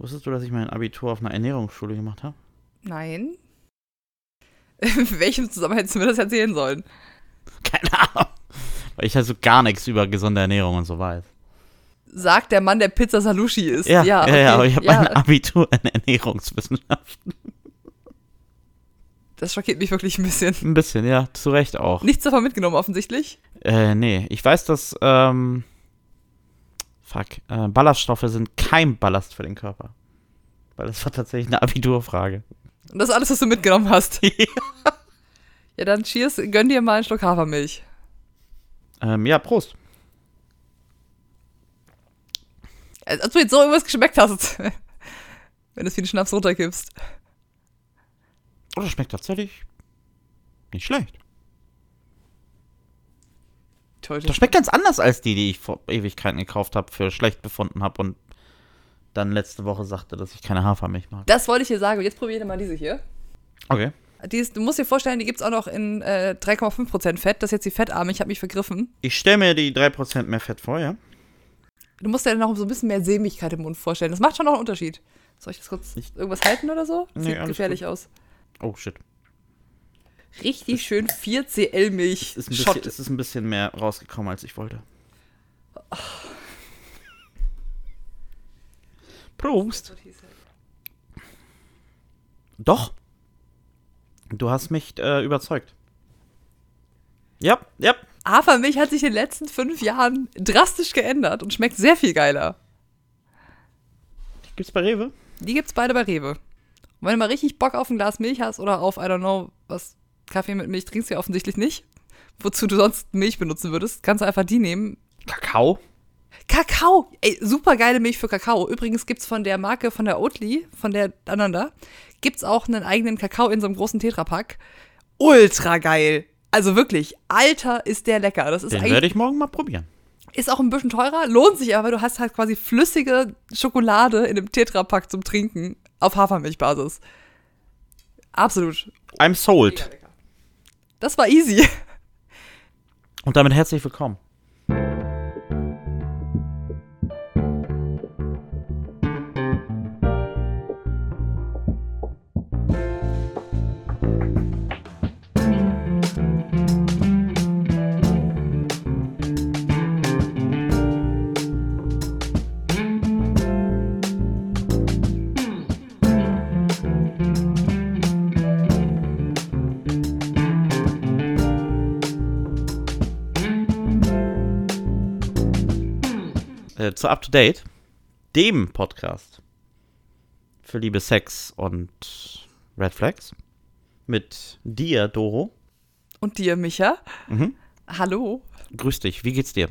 Wusstest du, dass ich mein Abitur auf einer Ernährungsschule gemacht habe? Nein. In welchem Zusammenhang hättest du mir das erzählen sollen? Keine Ahnung. Weil ich also gar nichts über gesunde Ernährung und so weiß. Sagt der Mann, der Pizza Salushi ist. Ja, ja, okay. ja aber ich habe Ja, mein Abitur in Ernährungswissenschaften. Das schockiert mich wirklich ein bisschen. Ein bisschen, ja, zu Recht auch. Nichts davon mitgenommen, offensichtlich. Äh, nee, ich weiß, dass, ähm, fuck, äh, Ballaststoffe sind kein Ballast für den Körper. Weil das war tatsächlich eine Abiturfrage. Und das ist alles, was du mitgenommen hast. ja, dann cheers, gönn dir mal einen Schluck Hafermilch. Ähm, ja, Prost. Als als du jetzt so irgendwas geschmeckt hast. Wenn du es wie einen Schnaps runterkippst. Oh, das schmeckt tatsächlich nicht schlecht. Toll, Das schmeckt ganz anders als die, die ich vor Ewigkeiten gekauft habe, für schlecht befunden habe und dann letzte Woche sagte, dass ich keine Hafermilch mag. Das wollte ich dir sagen. Und jetzt probiere mal diese hier. Okay. Die ist, du musst dir vorstellen, die gibt es auch noch in äh, 3,5% Fett. Das ist jetzt die Fettarme. Ich habe mich vergriffen. Ich stelle mir die 3% mehr Fett vor, ja? Du musst dir noch so ein bisschen mehr Sämigkeit im Mund vorstellen. Das macht schon noch einen Unterschied. Soll ich das kurz Ich- irgendwas halten oder so? Nee, Sieht alles gefährlich aus. Oh, shit. Richtig schön 4cl Milch. Es ist, ein bisschen, es ist ein bisschen mehr rausgekommen, als ich wollte. Prost. Doch. Du hast mich äh, überzeugt. Ja, ja. Hafermilch hat sich in den letzten fünf Jahren drastisch geändert und schmeckt sehr viel geiler. Gibt's bei Rewe? Die gibt's beide bei Rewe. Und wenn du mal richtig Bock auf ein Glas Milch hast oder auf, I don't know, was Kaffee mit Milch trinkst du ja offensichtlich nicht, wozu du sonst Milch benutzen würdest, kannst du einfach die nehmen. Kakao? Kakao! Ey, super geile Milch für Kakao. Übrigens gibt's von der Marke, von der Oatly, von der anderen da, gibt's auch einen eigenen Kakao in so einem großen Tetrapack. Ultra geil! Also wirklich, Alter, ist der lecker. Das ist Den werde ich morgen mal probieren. Ist auch ein bisschen teurer, lohnt sich aber, weil du hast halt quasi flüssige Schokolade in einem Tetrapack zum Trinken auf Hafermilchbasis. Absolut. I'm sold. Das war easy. Und damit herzlich willkommen. Äh, zu Up to Date, dem Podcast für Liebe, Sex und Red Flags mit dir, Doro. Und dir, Micha? Mhm. Hallo. Grüß dich, wie geht's dir?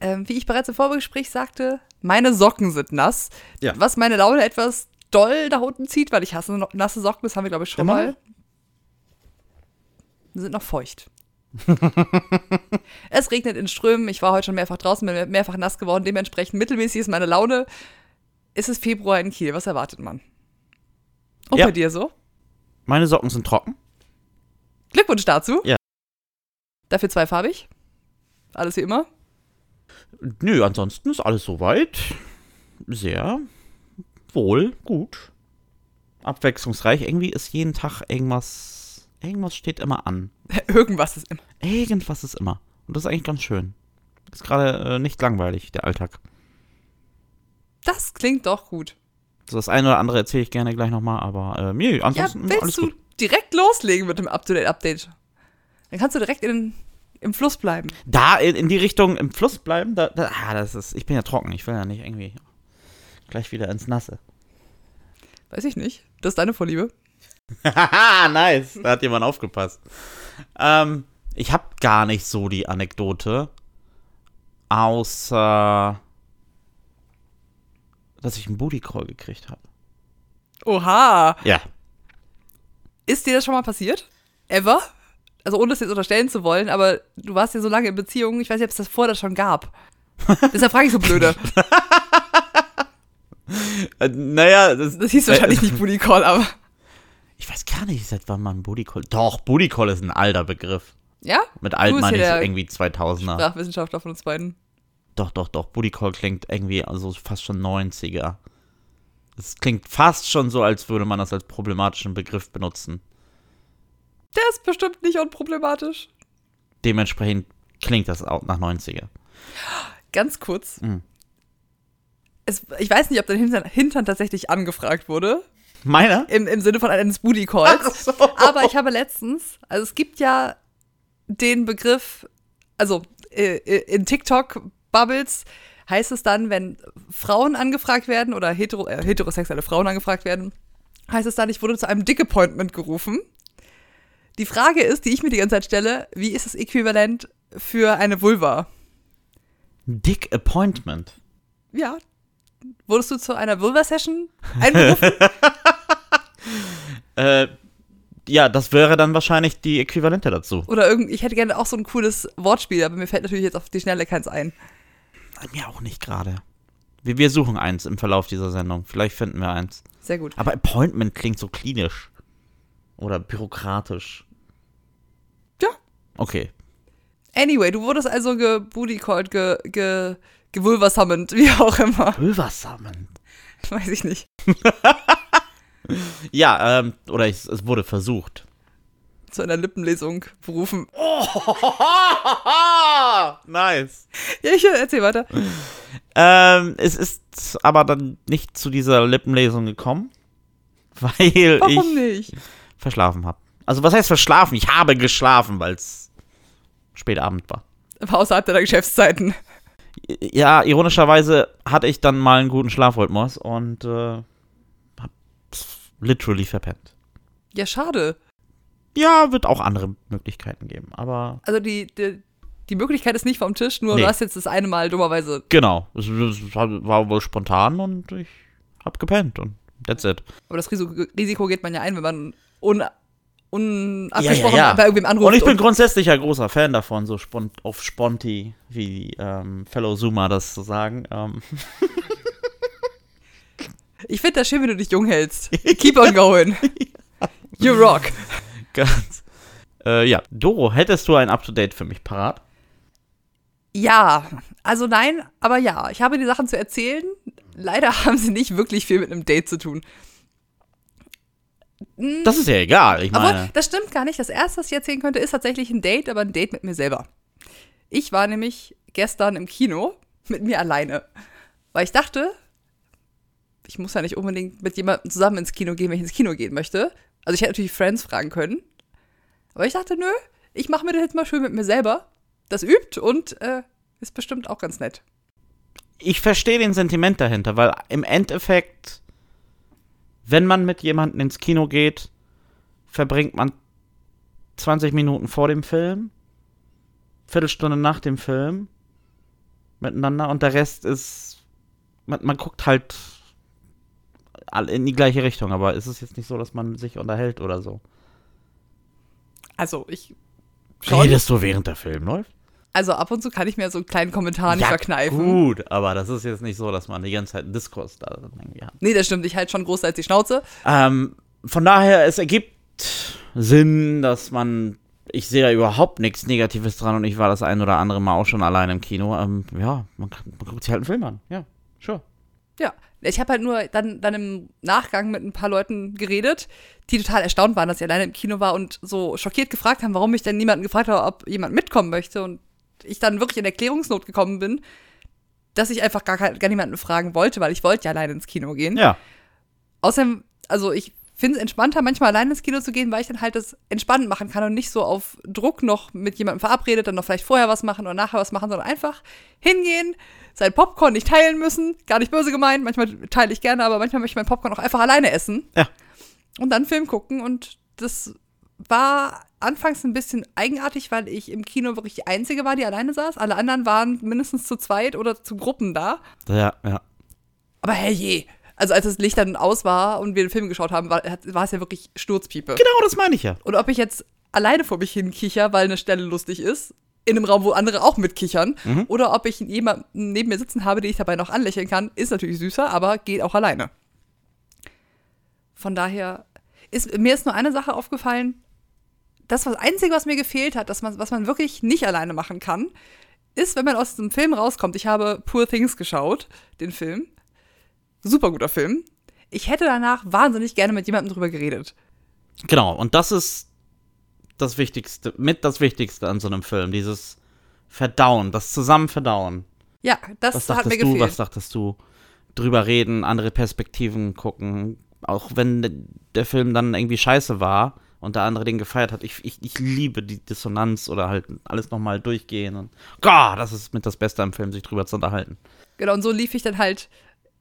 Ähm, wie ich bereits im Vorgespräch sagte, meine Socken sind nass. Ja. Was meine Laune etwas doll nach unten zieht, weil ich hasse nasse Socken, das haben wir, glaube ich, schon Immer mal. sind noch feucht. es regnet in Strömen. Ich war heute schon mehrfach draußen, bin mehrfach nass geworden. Dementsprechend mittelmäßig ist meine Laune. Es ist Februar in Kiel. Was erwartet man? Und Ja. bei dir so? Meine Socken sind trocken. Glückwunsch dazu. Ja. Dafür zweifarbig. Alles wie immer. Nö, ansonsten ist alles soweit. Sehr wohl, gut. Abwechslungsreich. Irgendwie ist jeden Tag irgendwas. Irgendwas steht immer an. Irgendwas ist immer. Irgendwas ist immer. Und das ist eigentlich ganz schön. Ist gerade äh, nicht langweilig, der Alltag. Das klingt doch gut. So das eine oder andere erzähle ich gerne gleich nochmal, aber äh, Ja, ansonsten alles willst du gut. direkt loslegen mit dem Up-to-Date-Update? Dann kannst du direkt in, im Fluss bleiben. Da in, in die Richtung im Fluss bleiben, da, da ah, das ist, ich bin ja trocken, ich will ja nicht irgendwie gleich wieder ins Nasse. Weiß ich nicht. Das ist deine Vorliebe. Haha, nice. Da hat jemand aufgepasst. Ähm, ich habe gar nicht so die Anekdote, außer dass ich einen Booty Call gekriegt habe. Oha. Ja. Ist dir das schon mal passiert? Ever? Also ohne das jetzt unterstellen zu wollen, aber du warst ja so lange in Beziehungen, ich weiß nicht, ob es das vorher schon gab. Deshalb frage ich so blöde. Äh, naja, das, Das hieß wahrscheinlich nicht Booty Call, aber. Ich weiß gar nicht, seit wann man Booty Call. Doch, Booty Call ist ein alter Begriff. Ja? Mit alt meine ich irgendwie 2000er. Sprachwissenschaftler von uns beiden. Doch, doch, doch. Booty Call klingt irgendwie also fast schon 90er. Es klingt fast schon so, als würde man das als problematischen Begriff benutzen. Der ist bestimmt nicht unproblematisch. Dementsprechend klingt das auch nach 90er. Ganz kurz. Mhm. Es, ich weiß nicht, ob dein Hintern, Hintern tatsächlich angefragt wurde. Meiner? Im, Im Sinne von eines Booty Calls. So. Aber ich habe letztens, also es gibt ja den Begriff, also äh, äh, in TikTok-Bubbles heißt es dann, wenn Frauen angefragt werden oder hetero, äh, heterosexuelle Frauen angefragt werden, heißt es dann, ich wurde zu einem Dick-Appointment gerufen. Die Frage ist, die ich mir die ganze Zeit stelle, wie ist das Äquivalent für eine Vulva? Dick Appointment. Ja. Wurdest du zu einer Vulva-Session einberufen? Äh, ja, das wäre dann wahrscheinlich die Äquivalente dazu. Oder irgend, ich hätte gerne auch so ein cooles Wortspiel, aber mir fällt natürlich jetzt auf die Schnelle keins ein. Mir auch nicht gerade. Wir, wir suchen eins im Verlauf dieser Sendung. Vielleicht finden wir eins. Sehr gut. Aber Appointment klingt so klinisch. Oder bürokratisch. Ja. Okay. Anyway, du wurdest also gebootycalled, ge, ge, gewulversummend, wie auch immer. Pulversamen. Weiß ich nicht. Ja, ähm, oder ich, es wurde versucht. Zu einer Lippenlesung berufen. nice. Ja, ich erzähl weiter. Ähm, es ist aber dann nicht zu dieser Lippenlesung gekommen, weil Warum ich nicht? verschlafen habe. Also was heißt verschlafen? Ich habe geschlafen, weil es spät Abend war. Aber außerhalb deiner Geschäftszeiten. Ja, ironischerweise hatte ich dann mal einen guten Schlafrhythmus und äh, literally verpennt. Ja, schade. Ja, wird auch andere Möglichkeiten geben, aber Also die, die, die Möglichkeit ist nicht vom Tisch, nur Nee. du hast jetzt das eine Mal dummerweise. genau, es, es war wohl spontan und ich hab gepennt und that's it. Aber das Risiko, geht man ja ein, wenn man un, unabgesprochen ja, ja. bei irgendwem anruft. Und ich bin grundsätzlich ja großer Fan davon, so spont auf Sponti, wie ähm, Fellow Zoomer das so sagen. Ähm, ich finde das schön, wenn du dich jung hältst. Keep on going. You rock. ganz. Äh, ja, Doro, hättest du ein Up-to-Date für mich parat? Ja, also nein, aber ja. Ich habe die Sachen zu erzählen. Leider haben sie nicht wirklich viel mit einem Date zu tun. Das ist ja egal, ich Aber meine. das stimmt gar nicht. Das erste, was ich erzählen könnte, ist tatsächlich ein Date, aber ein Date mit mir selber. Ich war nämlich gestern im Kino mit mir alleine. Weil ich dachte, ich muss ja nicht unbedingt mit jemandem zusammen ins Kino gehen, wenn ich ins Kino gehen möchte. Also ich hätte natürlich Friends fragen können. Aber ich dachte, nö, ich mache mir das jetzt mal schön mit mir selber. Das übt und äh, ist bestimmt auch ganz nett. ich verstehe den Sentiment dahinter, weil im Endeffekt, wenn man mit jemandem ins Kino geht, verbringt man 20 Minuten vor dem Film, Viertelstunde nach dem Film miteinander und der Rest ist, man, man guckt halt in die gleiche Richtung, aber es ist jetzt nicht so, dass man sich unterhält oder so. Also ich. Redest du während der Film läuft? Also ab und zu kann ich mir so einen kleinen Kommentar nicht ja, verkneifen. gut, aber das ist jetzt nicht so, dass man die ganze Zeit einen Diskurs da drin irgendwie hat. Nee, das stimmt. Ich halt schon groß als die Schnauze. Ähm, von daher, es ergibt Sinn, dass man. Ich sehe da überhaupt nichts Negatives dran und ich war das ein oder andere Mal auch schon allein im Kino. Ähm, ja, man, man guckt sich halt einen Film an. Ja, sure. Ja, ich habe halt nur dann, dann im Nachgang mit ein paar Leuten geredet, die total erstaunt waren, dass ich alleine im Kino war und so schockiert gefragt haben, warum ich denn niemanden gefragt habe, ob jemand mitkommen möchte. Und ich dann wirklich in Erklärungsnot gekommen bin, dass ich einfach gar, gar niemanden fragen wollte, weil ich wollte ja alleine ins Kino gehen. Ja. Außerdem, also ich finde es entspannter, manchmal alleine ins Kino zu gehen, weil ich dann halt das entspannt machen kann und nicht so auf Druck noch mit jemandem verabredet, dann noch vielleicht vorher was machen oder nachher was machen, sondern einfach hingehen, sein Popcorn nicht teilen müssen, gar nicht böse gemeint, manchmal teile ich gerne, aber manchmal möchte ich mein Popcorn auch einfach alleine essen. Ja. Und dann Film gucken und das war anfangs ein bisschen eigenartig, weil ich im Kino wirklich die Einzige war, die alleine saß. Alle anderen waren mindestens zu zweit oder zu Gruppen da. Ja, ja. Aber herrje. Also als das Licht dann aus war und wir den Film geschaut haben, war, war es ja wirklich Sturzpiepe. Genau, das meine ich ja. Und ob ich jetzt alleine vor mich hin kicher, weil eine Stelle lustig ist, in einem Raum, wo andere auch mitkichern, Mhm. oder ob ich jemanden neben mir sitzen habe, den ich dabei noch anlächeln kann, ist natürlich süßer, aber geht auch alleine. Von daher ist mir ist nur eine Sache aufgefallen. Das was Einzige, was mir gefehlt hat, dass man, was man wirklich nicht alleine machen kann, ist, wenn man aus dem Film rauskommt. Ich habe Poor Things geschaut, den Film. Super guter Film. Ich hätte danach wahnsinnig gerne mit jemandem drüber geredet. Genau, und das ist das Wichtigste, mit das Wichtigste an so einem Film. Dieses Verdauen, das Zusammenverdauen. Ja, das Was hat mir dachtest du, gefehlt. was dachtest du? Drüber reden, andere Perspektiven gucken. Auch wenn der Film dann irgendwie scheiße war und der andere den gefeiert hat. Ich, ich, ich liebe die Dissonanz oder halt alles nochmal durchgehen. Und Gott, das ist mit das Beste am Film, sich drüber zu unterhalten. Genau, und so lief ich dann halt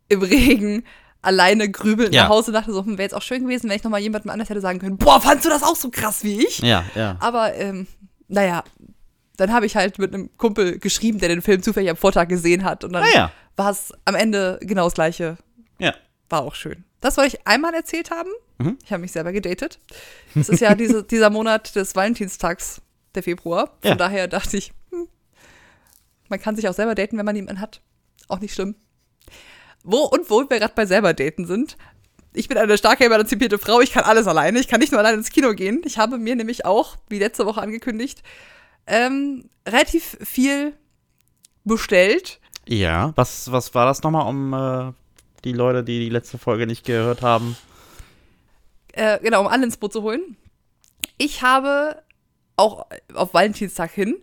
im Regen alleine grübelnd Ja. nach Hause und dachte so, hm, wäre jetzt auch schön gewesen, wenn ich nochmal jemandem anders hätte sagen können, boah, fandst du das auch so krass wie ich? Ja, ja. Aber, ähm, naja, dann habe ich halt mit einem Kumpel geschrieben, der den Film zufällig am Vortag gesehen hat. Und dann Naja, war es am Ende genau das Gleiche. ja. War auch schön. Das wollte ich einmal erzählt haben. Mhm. Ich habe mich selber gedatet. Es ist ja diese, dieser Monat des Valentinstags, der Februar. Von Ja. daher dachte ich, hm, man kann sich auch selber daten, wenn man niemanden hat. Auch nicht schlimm. Wo und wo wir gerade bei selber daten sind. Ich bin eine starke, emanzipierte Frau. Ich kann alles alleine. Ich kann nicht nur alleine ins Kino gehen. Ich habe mir nämlich auch, wie letzte Woche angekündigt, ähm, relativ viel bestellt. Ja, was, was war das nochmal, um äh, die Leute, die die letzte Folge nicht gehört haben? äh, genau, um alle ins Boot zu holen. Ich habe auch auf Valentinstag hin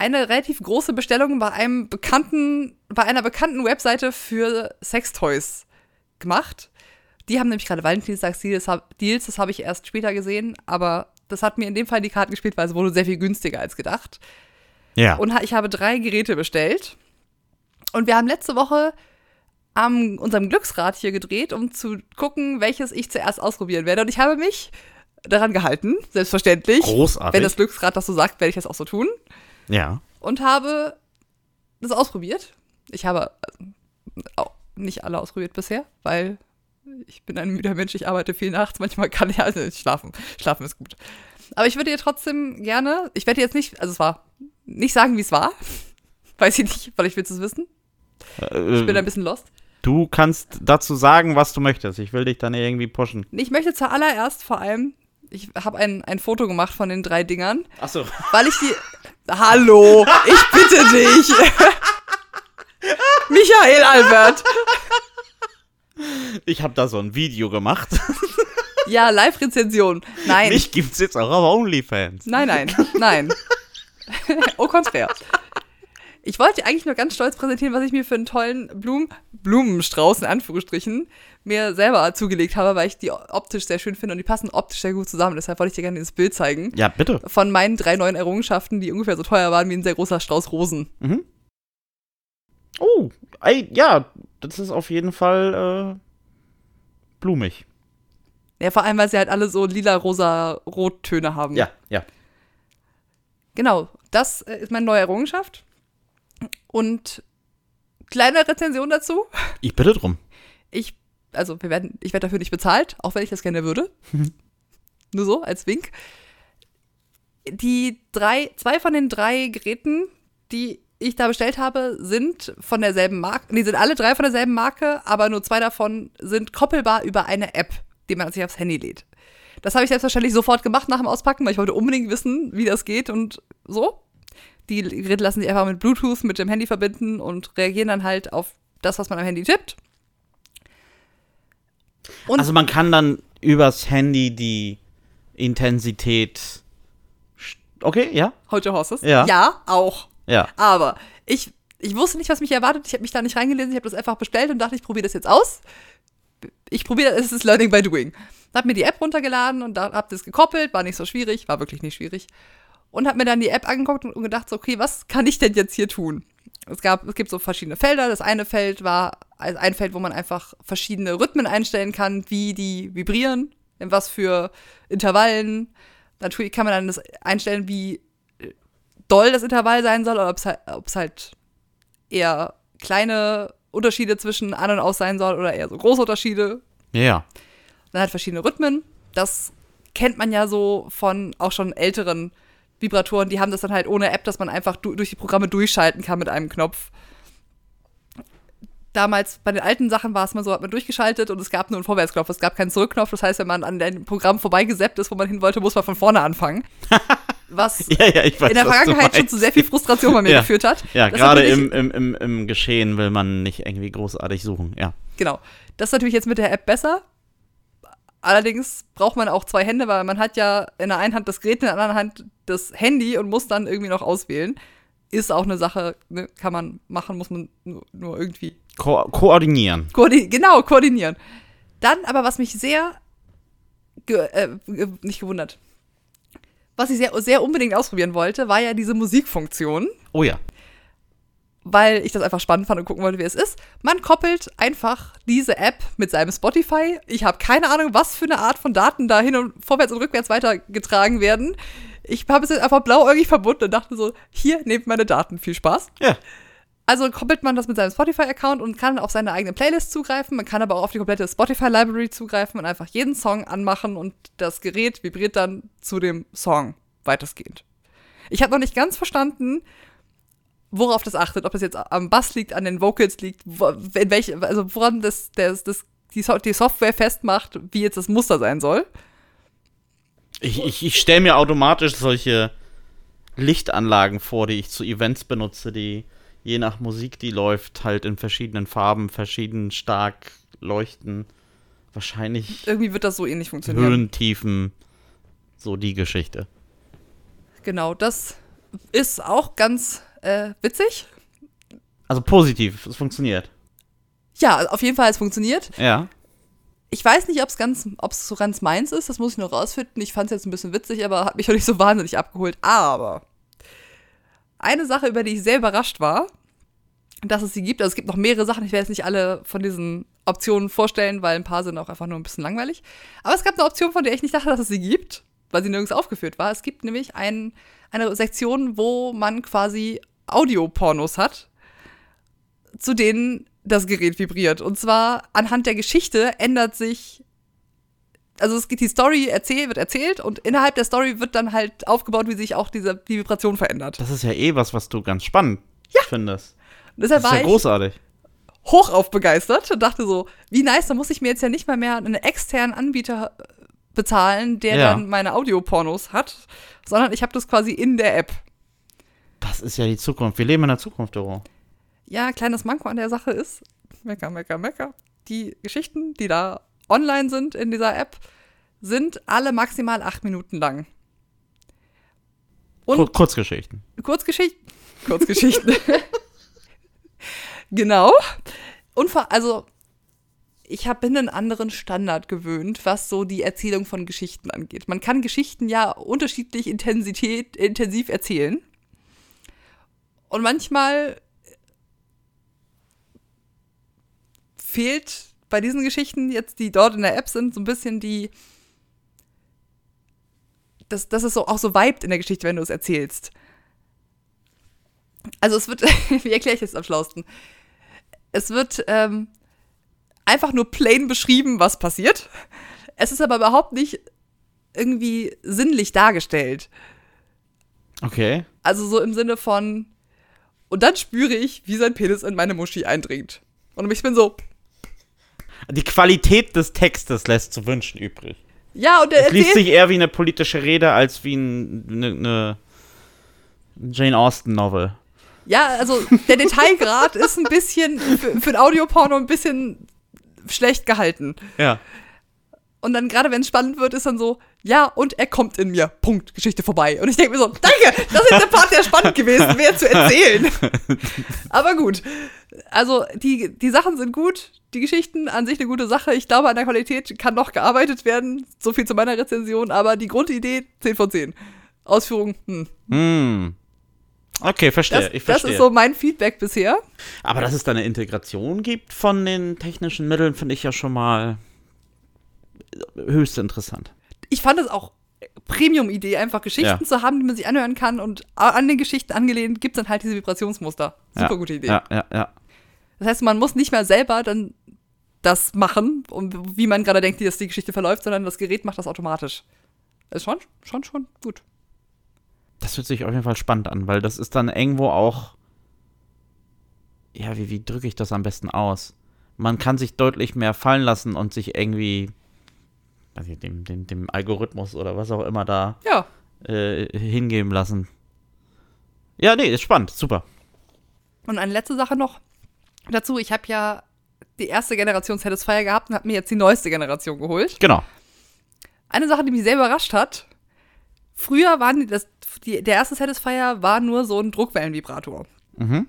eine relativ große Bestellung bei einem bekannten, bei einer bekannten Webseite für Sextoys gemacht. Die haben nämlich gerade Valentinstags-Deals, Deals, das habe ich erst später gesehen, aber das hat mir in dem Fall die Karten gespielt, weil es wurde sehr viel günstiger als gedacht. Ja. Und ich habe drei Geräte bestellt. Und wir haben letzte Woche am unserem Glücksrad hier gedreht, um zu gucken, welches ich zuerst ausprobieren werde. Und ich habe mich daran gehalten, selbstverständlich. Großartig. Wenn das Glücksrad das so sagt, werde ich das auch so tun. Ja. Und habe das ausprobiert. Ich habe äh, auch nicht alle ausprobiert bisher, weil ich bin ein müder Mensch, ich arbeite viel nachts, manchmal kann ich also schlafen. Schlafen ist gut. Aber ich würde dir trotzdem gerne, ich werde jetzt nicht, also es war, nicht sagen, wie es war. Weiß ich nicht, weil ich will es wissen. Ich bin ein Äh, bisschen lost. du kannst dazu sagen, was du möchtest. Ich will dich dann irgendwie pushen. Ich möchte zuallererst vor allem, ich habe ein, ein Foto gemacht von den drei Dingern, Achso. weil ich die. Hallo, ich bitte dich. Michael Albert. Ich habe da so ein Video gemacht. Ja, Live-Rezension. Nein. Mich gibt's jetzt auch auf OnlyFans. Nein, nein, nein. Au contraire. Ich wollte eigentlich nur ganz stolz präsentieren, was ich mir für einen tollen Blumen, Blumenstrauß in Anführungsstrichen mir selber zugelegt habe, weil ich die optisch sehr schön finde und die passen optisch sehr gut zusammen. Deshalb wollte ich dir gerne dieses Bild zeigen. Ja, bitte. Von meinen drei neuen Errungenschaften, die ungefähr so teuer waren wie ein sehr großer Strauß Rosen. Oh, ey, ja, das ist auf jeden Fall äh, blumig. Ja, vor allem, weil sie halt alle so lila, rosa, rottöne haben. Ja, ja. Genau, das äh, ist meine neue Errungenschaft. Und kleine Rezension dazu. Ich bitte drum. Ich, also wir werden, ich werde dafür nicht bezahlt, auch wenn ich das gerne würde. Nur so, als Wink. Die drei, zwei von den drei Geräten, die ich da bestellt habe, sind von derselben Marke. Die sind alle drei von derselben Marke, aber nur zwei davon sind koppelbar über eine App, die man sich aufs Handy lädt. Das habe ich selbstverständlich sofort gemacht nach dem Auspacken, weil ich wollte unbedingt wissen, wie das geht und so. Die Geräte lassen sich einfach mit Bluetooth mit dem Handy verbinden und reagieren dann halt auf das, was man am Handy tippt. Und Also man kann dann übers Handy die Intensität. Okay, ja? Hold your horses? Ja. Ja, auch. Ja. Aber ich, ich wusste nicht, was mich erwartet. Ich habe mich da nicht reingelesen. Ich habe das einfach bestellt und dachte, ich probiere das jetzt aus. Ich probiere, es ist Learning by Doing. Habe mir die App runtergeladen und da habe das gekoppelt. War nicht so schwierig, war wirklich nicht schwierig. Und habe mir dann die App angeguckt und gedacht, so, okay, was kann ich denn jetzt hier tun? Es, gab, es gibt so verschiedene Felder. Das eine Feld war also ein Feld, wo man einfach verschiedene Rhythmen einstellen kann, wie die vibrieren, in was für Intervallen. Natürlich kann man dann das einstellen, wie doll das Intervall sein soll, oder ob es halt, halt eher kleine Unterschiede zwischen an und aus sein soll oder eher so große Unterschiede. Ja. Dann halt verschiedene Rhythmen. Das kennt man ja so von auch schon älteren Vibratoren. Die haben das dann halt ohne App, dass man einfach du durch die Programme durchschalten kann mit einem Knopf. Damals bei den alten Sachen war es mal so, hat man durchgeschaltet und es gab nur einen Vorwärtsknopf, es gab keinen Zurückknopf. Das heißt, wenn man an einem Programm vorbeigesappt ist, wo man hin wollte, muss man von vorne anfangen. Was Ja, ja, ich weiß, in der Vergangenheit schon zu sehr viel Frustration bei mir Ja. geführt hat. Ja, gerade im, im, im, im Geschehen will man nicht irgendwie großartig suchen. Ja. Genau. Das ist natürlich jetzt mit der App besser. Allerdings braucht man auch zwei Hände, weil man hat ja in der einen Hand das Gerät, in der anderen Hand das Handy und muss dann irgendwie noch auswählen. Ist auch eine Sache, ne, kann man machen, muss man nur, nur irgendwie Ko koordinieren. Koordi genau, koordinieren. Dann aber, was mich sehr, ge äh, nicht gewundert, was ich sehr, sehr unbedingt ausprobieren wollte, war ja diese Musikfunktion, Oh ja. Weil ich das einfach spannend fand und gucken wollte, wie es ist. Man koppelt einfach diese App mit seinem Spotify. Ich habe keine Ahnung, was für eine Art von Daten da hin und vorwärts und rückwärts weitergetragen werden. Ich habe es jetzt einfach blauäugig verbunden und dachte so, hier, nehmt meine Daten, viel Spaß. Ja. Also koppelt man das mit seinem Spotify-Account und kann auf seine eigene Playlist zugreifen. Man kann aber auch auf die komplette Spotify-Library zugreifen und einfach jeden Song anmachen und das Gerät vibriert dann zu dem Song weitestgehend. Ich habe noch nicht ganz verstanden, worauf das achtet, ob das jetzt am Bass liegt, an den Vocals liegt, wo, in welche, also woran das, das, das die, so die Software festmacht, wie jetzt das Muster sein soll. Ich, ich, ich stelle mir automatisch solche Lichtanlagen vor, die ich zu Events benutze, die je nach Musik, die läuft, halt in verschiedenen Farben, verschieden stark leuchten. Wahrscheinlich Irgendwie wird das so ähnlich funktionieren. Höhen, Tiefen, so die Geschichte. Genau, das ist auch ganz äh, witzig. Also positiv, es funktioniert. Ja, auf jeden Fall, es funktioniert. Ja. Ich weiß nicht, ob es ganz, ob es so ganz meins ist, das muss ich noch rausfinden. Ich fand es jetzt ein bisschen witzig, aber hat mich auch nicht so wahnsinnig abgeholt. Aber eine Sache, über die ich sehr überrascht war, dass es sie gibt. Also es gibt noch mehrere Sachen. Ich werde jetzt nicht alle von diesen Optionen vorstellen, weil ein paar sind auch einfach nur ein bisschen langweilig. Aber es gab eine Option, von der ich nicht dachte, dass es sie gibt, weil sie nirgends aufgeführt war. Es gibt nämlich ein, eine Sektion, wo man quasi Audiopornos hat, zu denen das Gerät vibriert. Und zwar anhand der Geschichte ändert sich also es geht die Story erzählt, wird erzählt und innerhalb der Story wird dann halt aufgebaut, wie sich auch diese die Vibration verändert. Das ist ja eh was, was du ganz spannend Ja. findest. Und deshalb Das ist war ja großartig. hochauf begeistert und dachte so, wie nice, da muss ich mir jetzt ja nicht mal mehr einen externen Anbieter äh, bezahlen, der Ja. dann meine Audiopornos hat, sondern ich habe das quasi in der App. Das ist ja die Zukunft. Wir leben in der Zukunft, Doro. Ja, kleines Manko an der Sache ist, mecker, mecker, mecker, die Geschichten, die da online sind in dieser App, sind alle maximal acht Minuten lang. Und Kur Kurzgeschichten. Kurzgeschichten. Kurzgeschichten. genau. Und vor, also, ich habe einen anderen Standard gewöhnt, was so die Erzählung von Geschichten angeht. Man kann Geschichten ja unterschiedlich Intensität, intensiv erzählen. Und manchmal fehlt bei diesen Geschichten jetzt, die dort in der App sind, so ein bisschen die, dass, dass es so, auch so vibet in der Geschichte, wenn du es erzählst. Also es wird, wie erkläre ich das am schlausten? Es wird ähm, einfach nur plain beschrieben, was passiert. Es ist aber überhaupt nicht irgendwie sinnlich dargestellt. Okay. Also so im Sinne von, und dann spüre ich, wie sein Penis in meine Muschi eindringt. Und ich bin so, Die Qualität des Textes lässt zu wünschen übrig. ja, und er Es liest sich eher wie eine politische Rede als wie ein, eine, eine Jane Austen-Novel. ja, also der Detailgrad ist ein bisschen, für, für ein Audioporno ein bisschen schlecht gehalten. Ja. Und dann, gerade wenn es spannend wird, ist dann so, ja, und er kommt in mir. Punkt, Geschichte vorbei. Und ich denke mir so, danke, das ist der Part, der spannend gewesen wäre zu erzählen. Aber gut. Also, die, die Sachen sind gut, die Geschichten an sich eine gute Sache. Ich glaube, an der Qualität kann noch gearbeitet werden. So viel zu meiner Rezension, aber die Grundidee 10 von 10. Ausführung, hm. Hm. Okay, verstehe. Das, ich das verstehe. ist so mein Feedback bisher. Aber dass es da eine Integration gibt von den technischen Mitteln, finde ich ja schon mal höchst interessant. ich fand es auch Premium-Idee, einfach Geschichten Ja. zu haben, die man sich anhören kann und an den Geschichten angelehnt gibt es dann halt diese Vibrationsmuster. Super ja. gute Idee. Ja, ja, ja. Das heißt, man muss nicht mehr selber dann das machen, um, wie man gerade denkt, dass die Geschichte verläuft, sondern das Gerät macht das automatisch. Das ist schon, schon, schon gut. Das hört sich auf jeden Fall spannend an, weil das ist dann irgendwo auch. Ja, wie, wie drücke ich das am besten aus? Man kann sich deutlich mehr fallen lassen und sich irgendwie. Ich, dem, dem, dem Algorithmus oder was auch immer da Ja. äh, hingeben lassen. Ja, nee, ist spannend, super. Und eine letzte Sache noch dazu. Ich habe ja die erste Generation Satisfier gehabt und habe mir jetzt die neueste Generation geholt. Genau. Eine Sache, die mich sehr überrascht hat, früher waren die, das, die, der erste Satisfier war nur so ein Druckwellenvibrator. Mhm.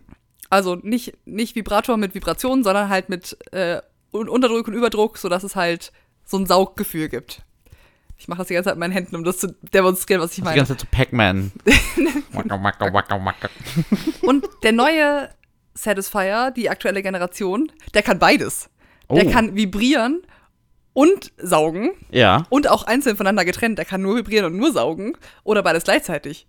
Also nicht, nicht Vibrator mit Vibration, sondern halt mit äh, Un- Unterdruck und Überdruck, sodass es halt so ein Sauggefühl gibt. Ich mache das die ganze Zeit mit meinen Händen, um das zu demonstrieren, was ich Die meine. ganze Zeit so Pac-Man. Und der neue Satisfier, die aktuelle Generation, der kann beides. Der Oh. kann vibrieren und saugen Ja. und auch einzeln voneinander getrennt. Der kann nur vibrieren und nur saugen oder beides gleichzeitig.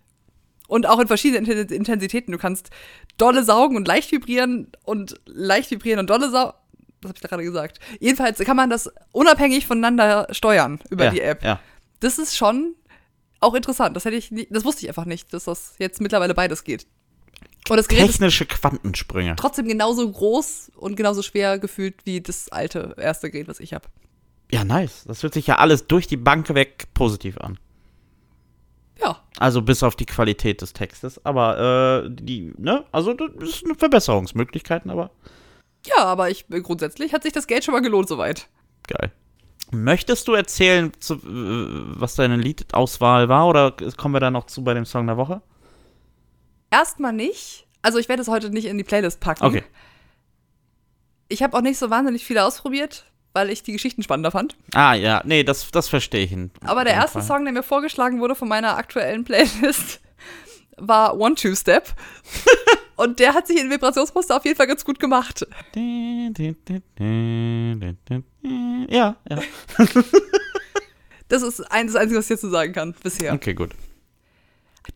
Und auch in verschiedenen Inten- Intensitäten. Du kannst dolle saugen und leicht vibrieren und leicht vibrieren und dolle saugen. Was habe ich da gerade gesagt? Jedenfalls kann man das unabhängig voneinander steuern über ja. die App. Ja. Das ist schon auch interessant. Das hätte ich nie, das wusste ich einfach nicht, dass das jetzt mittlerweile beides geht. Und das Gerät Technische Quantensprünge. trotzdem genauso groß und genauso schwer gefühlt wie das alte erste Gerät, was ich habe. Ja, nice. Das hört sich ja alles durch die Bank weg positiv an. Ja, Also bis auf die Qualität des Textes. Aber, äh, die, ne? Also, das ist eine Verbesserungsmöglichkeiten, aber ja, aber ich grundsätzlich hat sich das Geld schon mal gelohnt soweit. geil. Möchtest du erzählen, zu, äh, was deine Liedauswahl war? Oder kommen wir da noch zu bei dem Song der Woche? Erstmal nicht. Also ich werde es heute nicht in die Playlist packen. Okay. Ich habe auch nicht so wahnsinnig viele ausprobiert, weil ich die Geschichten spannender fand. Ah, ja. Nee, das, das verstehe ich. Aber der erste Fall. Song, der mir vorgeschlagen wurde von meiner aktuellen Playlist, war One Two Step. Und der hat sich in Vibrationsmuster auf jeden Fall ganz gut gemacht. Ja, ja. Das ist ein, das Einzige, was ich jetzt zu sagen kann bisher. Okay, gut.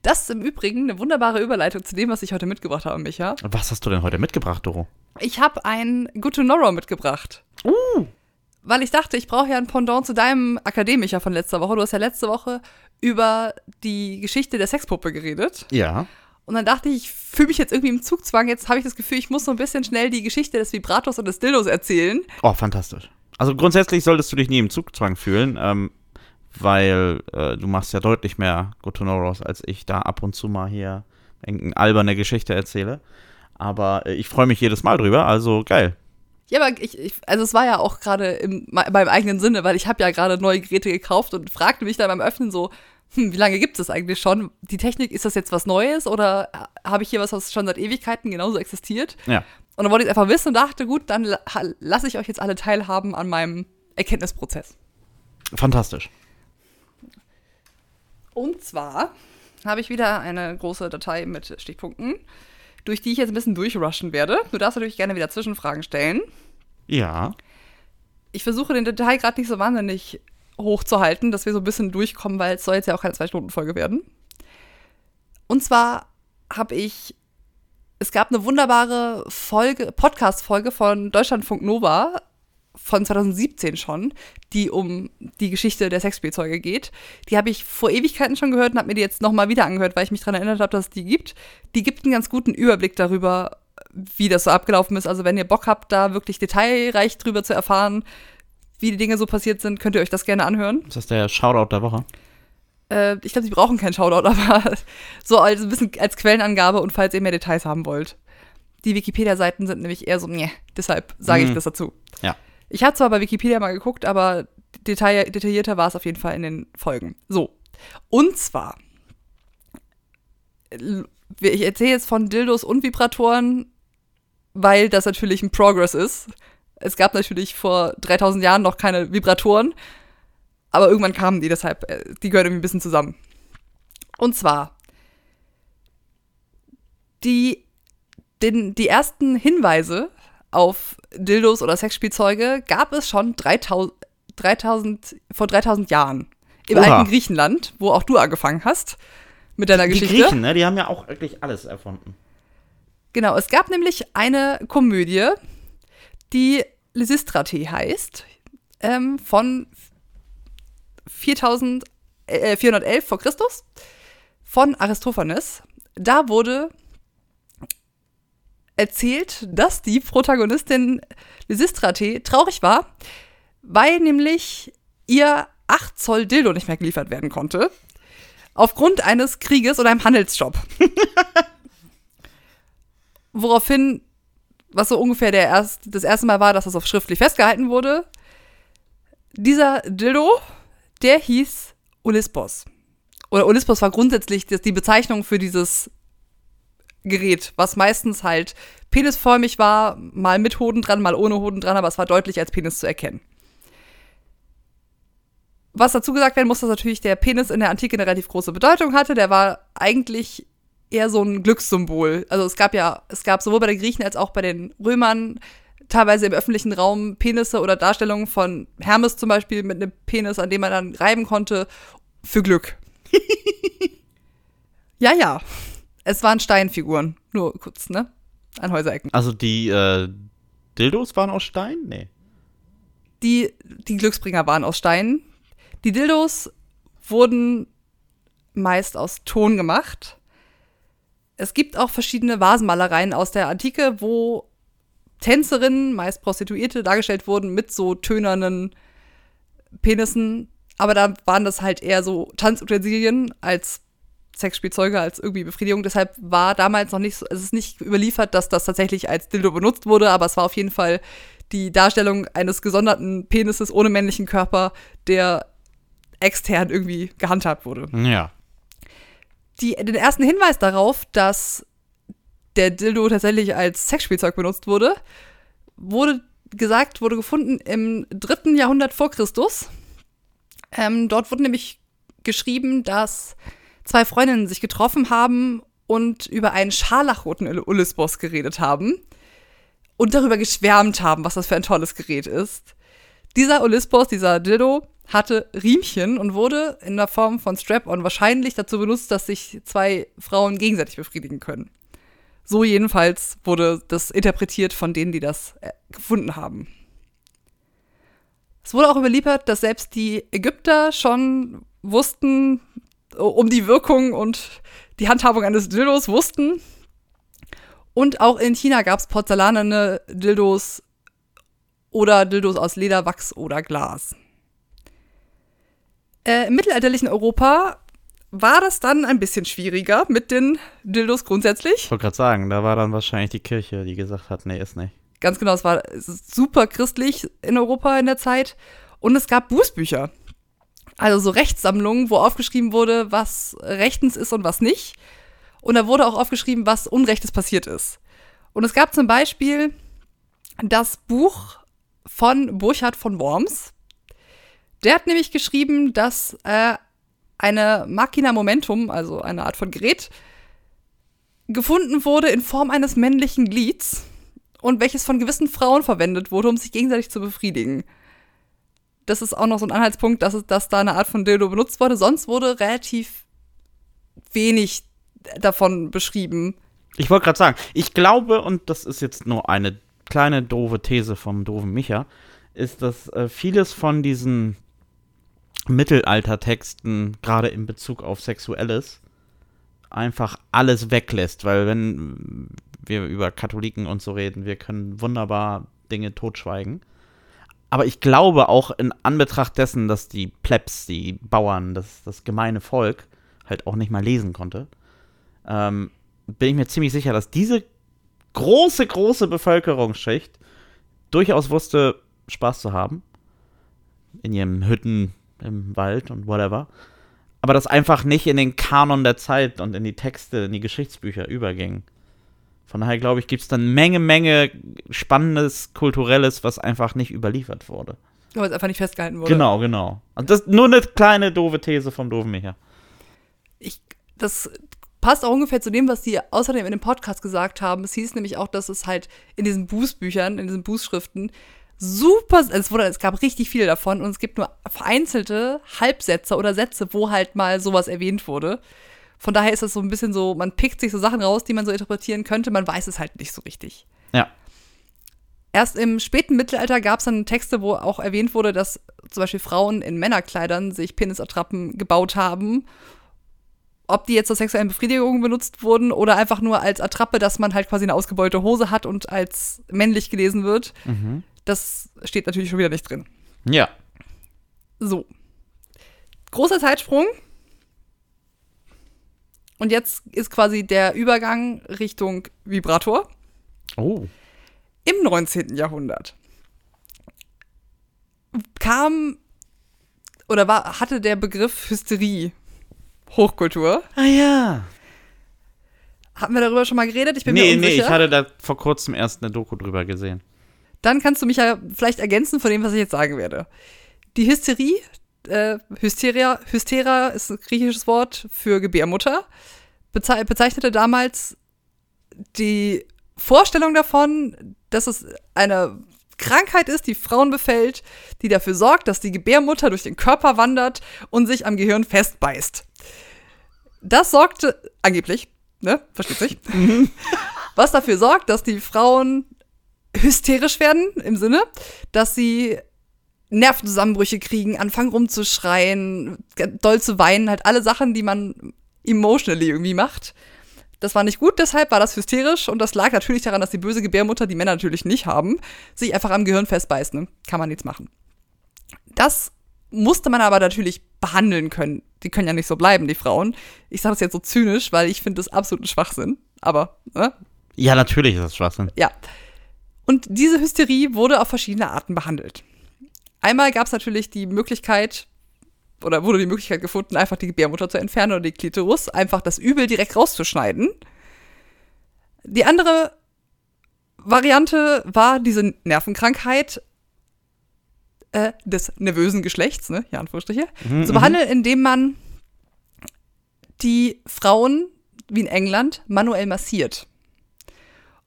Das ist im Übrigen eine wunderbare Überleitung zu dem, was ich heute mitgebracht habe, Micha. Was hast du denn heute mitgebracht, Doro? Ich habe ein Good to Know mitgebracht. Uh. Weil ich dachte, ich brauche ja ein Pendant zu deinem Akademiker von letzter Woche. Du hast ja letzte Woche über die Geschichte der Sexpuppe geredet. Ja. Und dann dachte ich, ich fühle mich jetzt irgendwie im Zugzwang. Jetzt habe ich das Gefühl, ich muss so ein bisschen schnell die Geschichte des Vibrators und des Dildos erzählen. Oh, fantastisch. Also grundsätzlich solltest du dich nie im Zugzwang fühlen, ähm, weil äh, du machst ja deutlich mehr Good to Know Raws, als ich da ab und zu mal hier irgendeine alberne Geschichte erzähle. Aber äh, ich freue mich jedes Mal drüber, also geil. Ja, aber ich, ich also es war ja auch gerade im meinem eigenen Sinne, weil ich habe ja gerade neue Geräte gekauft und fragte mich dann beim Öffnen so, hm, wie lange gibt es das eigentlich schon? Die Technik, ist das jetzt was Neues oder habe ich hier was, was schon seit Ewigkeiten genauso existiert? Ja. Und dann wollte ich es einfach wissen und dachte, gut, dann la lasse ich euch jetzt alle teilhaben an meinem Erkenntnisprozess. Fantastisch. Und zwar habe ich wieder eine große Datei mit Stichpunkten, durch die ich jetzt ein bisschen durchrushen werde. Du darfst natürlich gerne wieder Zwischenfragen stellen. Ja. Ich versuche den Detail gerade nicht so wahnsinnig hoch zu halten, dass wir so ein bisschen durchkommen, weil es soll jetzt ja auch keine Zwei-Stunden-Folge werden. Und zwar habe ich, es gab eine wunderbare Folge, Podcast-Folge von Deutschlandfunk Nova von 2017 schon, die um die Geschichte der Sexspielzeuge geht. Die habe ich vor Ewigkeiten schon gehört und habe mir die jetzt nochmal wieder angehört, weil ich mich daran erinnert habe, dass es die gibt. Die gibt einen ganz guten Überblick darüber, wie das so abgelaufen ist. Also wenn ihr Bock habt, da wirklich detailreich drüber zu erfahren, wie die Dinge so passiert sind, könnt ihr euch das gerne anhören. Ist das der Shoutout der Woche? Äh, ich glaube, sie brauchen keinen Shoutout, aber so als ein bisschen als Quellenangabe und falls ihr mehr Details haben wollt. Die Wikipedia-Seiten sind nämlich eher so, nee, deshalb sage ich Mhm. das dazu. Ja. Ich habe zwar bei Wikipedia mal geguckt, aber detail, detaillierter war es auf jeden Fall in den Folgen. So. Und zwar, l- ich erzähle jetzt von Dildos und Vibratoren, weil das natürlich ein Progress ist. Es gab natürlich vor 3000 Jahren noch keine Vibratoren, aber irgendwann kamen die, deshalb, äh, die gehören irgendwie ein bisschen zusammen. Und zwar, die, den, die ersten Hinweise auf Dildos oder Sexspielzeuge gab es schon 3000, 3000, vor 3000 Jahren. Im Oha. alten Griechenland, wo auch du angefangen hast mit deiner Die Geschichte. Griechen, ne? Die haben ja auch wirklich alles erfunden. Genau, es gab nämlich eine Komödie, die Lysistrate heißt, ähm, von 4000, äh, 411 vor Christus, von Aristophanes. Da wurde erzählt, dass die Protagonistin Lysistrate traurig war, weil nämlich ihr 8 Zoll Dildo nicht mehr geliefert werden konnte. Aufgrund eines Krieges oder einem Handelsjob. Woraufhin was so ungefähr der erst, das erste Mal war, dass das auf schriftlich festgehalten wurde. Dieser Dildo, der hieß Ulispos. Oder Ulispos war grundsätzlich die Bezeichnung für dieses Gerät, was meistens halt penisförmig war, mal mit Hoden dran, mal ohne Hoden dran, aber es war deutlich als Penis zu erkennen. Was dazu gesagt werden muss, dass natürlich der Penis in der Antike eine relativ große Bedeutung hatte. Der war eigentlich eher so ein Glückssymbol. Also es gab ja, es gab sowohl bei den Griechen als auch bei den Römern teilweise im öffentlichen Raum Penisse oder Darstellungen von Hermes zum Beispiel mit einem Penis, an dem man dann reiben konnte, für Glück. ja, ja. Es waren Steinfiguren. Nur kurz, ne? An Häuserecken. Also die äh, Dildos waren aus Stein? Nee. Die, die Glücksbringer waren aus Stein. Die Dildos wurden meist aus Ton gemacht. Es gibt auch verschiedene Vasenmalereien aus der Antike, wo Tänzerinnen, meist Prostituierte, dargestellt wurden mit so tönernen Penissen. Aber da waren das halt eher so Tanzutensilien als Sexspielzeuge, als irgendwie Befriedigung. Deshalb war damals noch nicht so, es ist nicht überliefert, dass das tatsächlich als Dildo benutzt wurde, aber es war auf jeden Fall die Darstellung eines gesonderten Penises ohne männlichen Körper, der extern irgendwie gehandhabt wurde. Ja. Die, den ersten Hinweis darauf, dass der Dildo tatsächlich als Sexspielzeug benutzt wurde, wurde gesagt, wurde gefunden im dritten Jahrhundert vor Christus. Ähm, dort wurde nämlich geschrieben, dass zwei Freundinnen sich getroffen haben und über einen scharlachroten Ulisbos geredet haben und darüber geschwärmt haben, was das für ein tolles Gerät ist. Dieser Ulisbos, dieser Dildo, hatte Riemchen und wurde in der Form von Strap-on wahrscheinlich dazu benutzt, dass sich zwei Frauen gegenseitig befriedigen können. So jedenfalls wurde das interpretiert von denen, die das äh, gefunden haben. Es wurde auch überliefert, dass selbst die Ägypter schon wussten, um die Wirkung und die Handhabung eines Dildos wussten. Und auch in China gab es porzellanene Dildos oder Dildos aus Leder, Wachs oder Glas. Äh, Im mittelalterlichen Europa war das dann ein bisschen schwieriger mit den Dildos grundsätzlich. Ich wollte gerade sagen, da war dann wahrscheinlich die Kirche, die gesagt hat, nee, ist nicht. Ganz genau, es war super christlich in Europa in der Zeit. Und es gab Bußbücher. Also so Rechtssammlungen, wo aufgeschrieben wurde, was rechtens ist und was nicht. Und da wurde auch aufgeschrieben, was Unrechtes passiert ist. Und es gab zum Beispiel das Buch von Burchard von Worms. Der hat nämlich geschrieben, dass äh, eine Machina Momentum, also eine Art von Gerät, gefunden wurde in Form eines männlichen Glieds und welches von gewissen Frauen verwendet wurde, um sich gegenseitig zu befriedigen. Das ist auch noch so ein Anhaltspunkt, dass, dass da eine Art von Dildo benutzt wurde. Sonst wurde relativ wenig davon beschrieben. Ich wollte gerade sagen, ich glaube, und das ist jetzt nur eine kleine doofe These vom doofen Micha, ist, dass äh, vieles von diesen Mittelaltertexten, gerade in Bezug auf Sexuelles, einfach alles weglässt, weil wenn wir über Katholiken und so reden, wir können wunderbar Dinge totschweigen. Aber ich glaube auch in Anbetracht dessen, dass die Plebs, die Bauern, das, das gemeine Volk halt auch nicht mal lesen konnte, ähm, bin ich mir ziemlich sicher, dass diese große, große Bevölkerungsschicht durchaus wusste, Spaß zu haben. In ihren Hütten, im Wald und whatever. Aber das einfach nicht in den Kanon der Zeit und in die Texte, in die Geschichtsbücher überging. Von daher glaube ich, gibt es dann Menge, Menge Spannendes, Kulturelles, was einfach nicht überliefert wurde. Weil es einfach nicht festgehalten wurde. Genau, genau. Also das ist nur eine kleine doofe These vom doofen Micha. Ich, das passt auch ungefähr zu dem, was die außerdem in dem Podcast gesagt haben. Es hieß nämlich auch, dass es halt in diesen Bußbüchern, in diesen Bußschriften super, es, wurde, es gab richtig viele davon und es gibt nur vereinzelte Halbsätze oder Sätze, wo halt mal sowas erwähnt wurde. Von daher ist das so ein bisschen so, man pickt sich so Sachen raus, die man so interpretieren könnte, man weiß es halt nicht so richtig. Ja. Erst im späten Mittelalter gab es dann Texte, wo auch erwähnt wurde, dass zum Beispiel Frauen in Männerkleidern sich Penisattrappen gebaut haben. Ob die jetzt zur sexuellen Befriedigung benutzt wurden oder einfach nur als Attrappe, dass man halt quasi eine ausgebeulte Hose hat und als männlich gelesen wird. Mhm. Das steht natürlich schon wieder nicht drin. Ja. So. Großer Zeitsprung. Und jetzt ist quasi der Übergang Richtung Vibrator. Oh. Im 19. Jahrhundert kam oder war, hatte der Begriff Hysterie Hochkultur. Ah ja. Hatten wir darüber schon mal geredet? Ich bin Nee, mir nee, unsicher. ich hatte da vor kurzem erst eine Doku drüber gesehen. Dann kannst du mich ja vielleicht ergänzen von dem, was ich jetzt sagen werde. Die Hysterie, äh, Hysteria, Hystera ist ein griechisches Wort für Gebärmutter, bezei bezeichnete damals die Vorstellung davon, dass es eine Krankheit ist, die Frauen befällt, die dafür sorgt, dass die Gebärmutter durch den Körper wandert und sich am Gehirn festbeißt. Das sorgte angeblich, ne, versteht sich, was dafür sorgt, dass die Frauen hysterisch werden im Sinne, dass sie Nervenzusammenbrüche kriegen, anfangen rumzuschreien, doll zu weinen, halt alle Sachen, die man emotionally irgendwie macht. Das war nicht gut, deshalb war das hysterisch und das lag natürlich daran, dass die böse Gebärmutter, die Männer natürlich nicht haben, sich einfach am Gehirn festbeißt. Ne? Kann man nichts machen. Das musste man aber natürlich behandeln können. Die können ja nicht so bleiben, die Frauen. Ich sage das jetzt so zynisch, weil ich finde das absoluten Schwachsinn. Aber, ne? Ja, natürlich ist das Schwachsinn. Ja. Und diese Hysterie wurde auf verschiedene Arten behandelt. Einmal gab es natürlich die Möglichkeit, oder wurde die Möglichkeit gefunden, einfach die Gebärmutter zu entfernen oder die Klitoris, einfach das Übel direkt rauszuschneiden. Die andere Variante war diese Nervenkrankheit äh, des nervösen Geschlechts, ne, ja, Anführungsstriche, zu behandeln, indem man die Frauen, wie in England, manuell massiert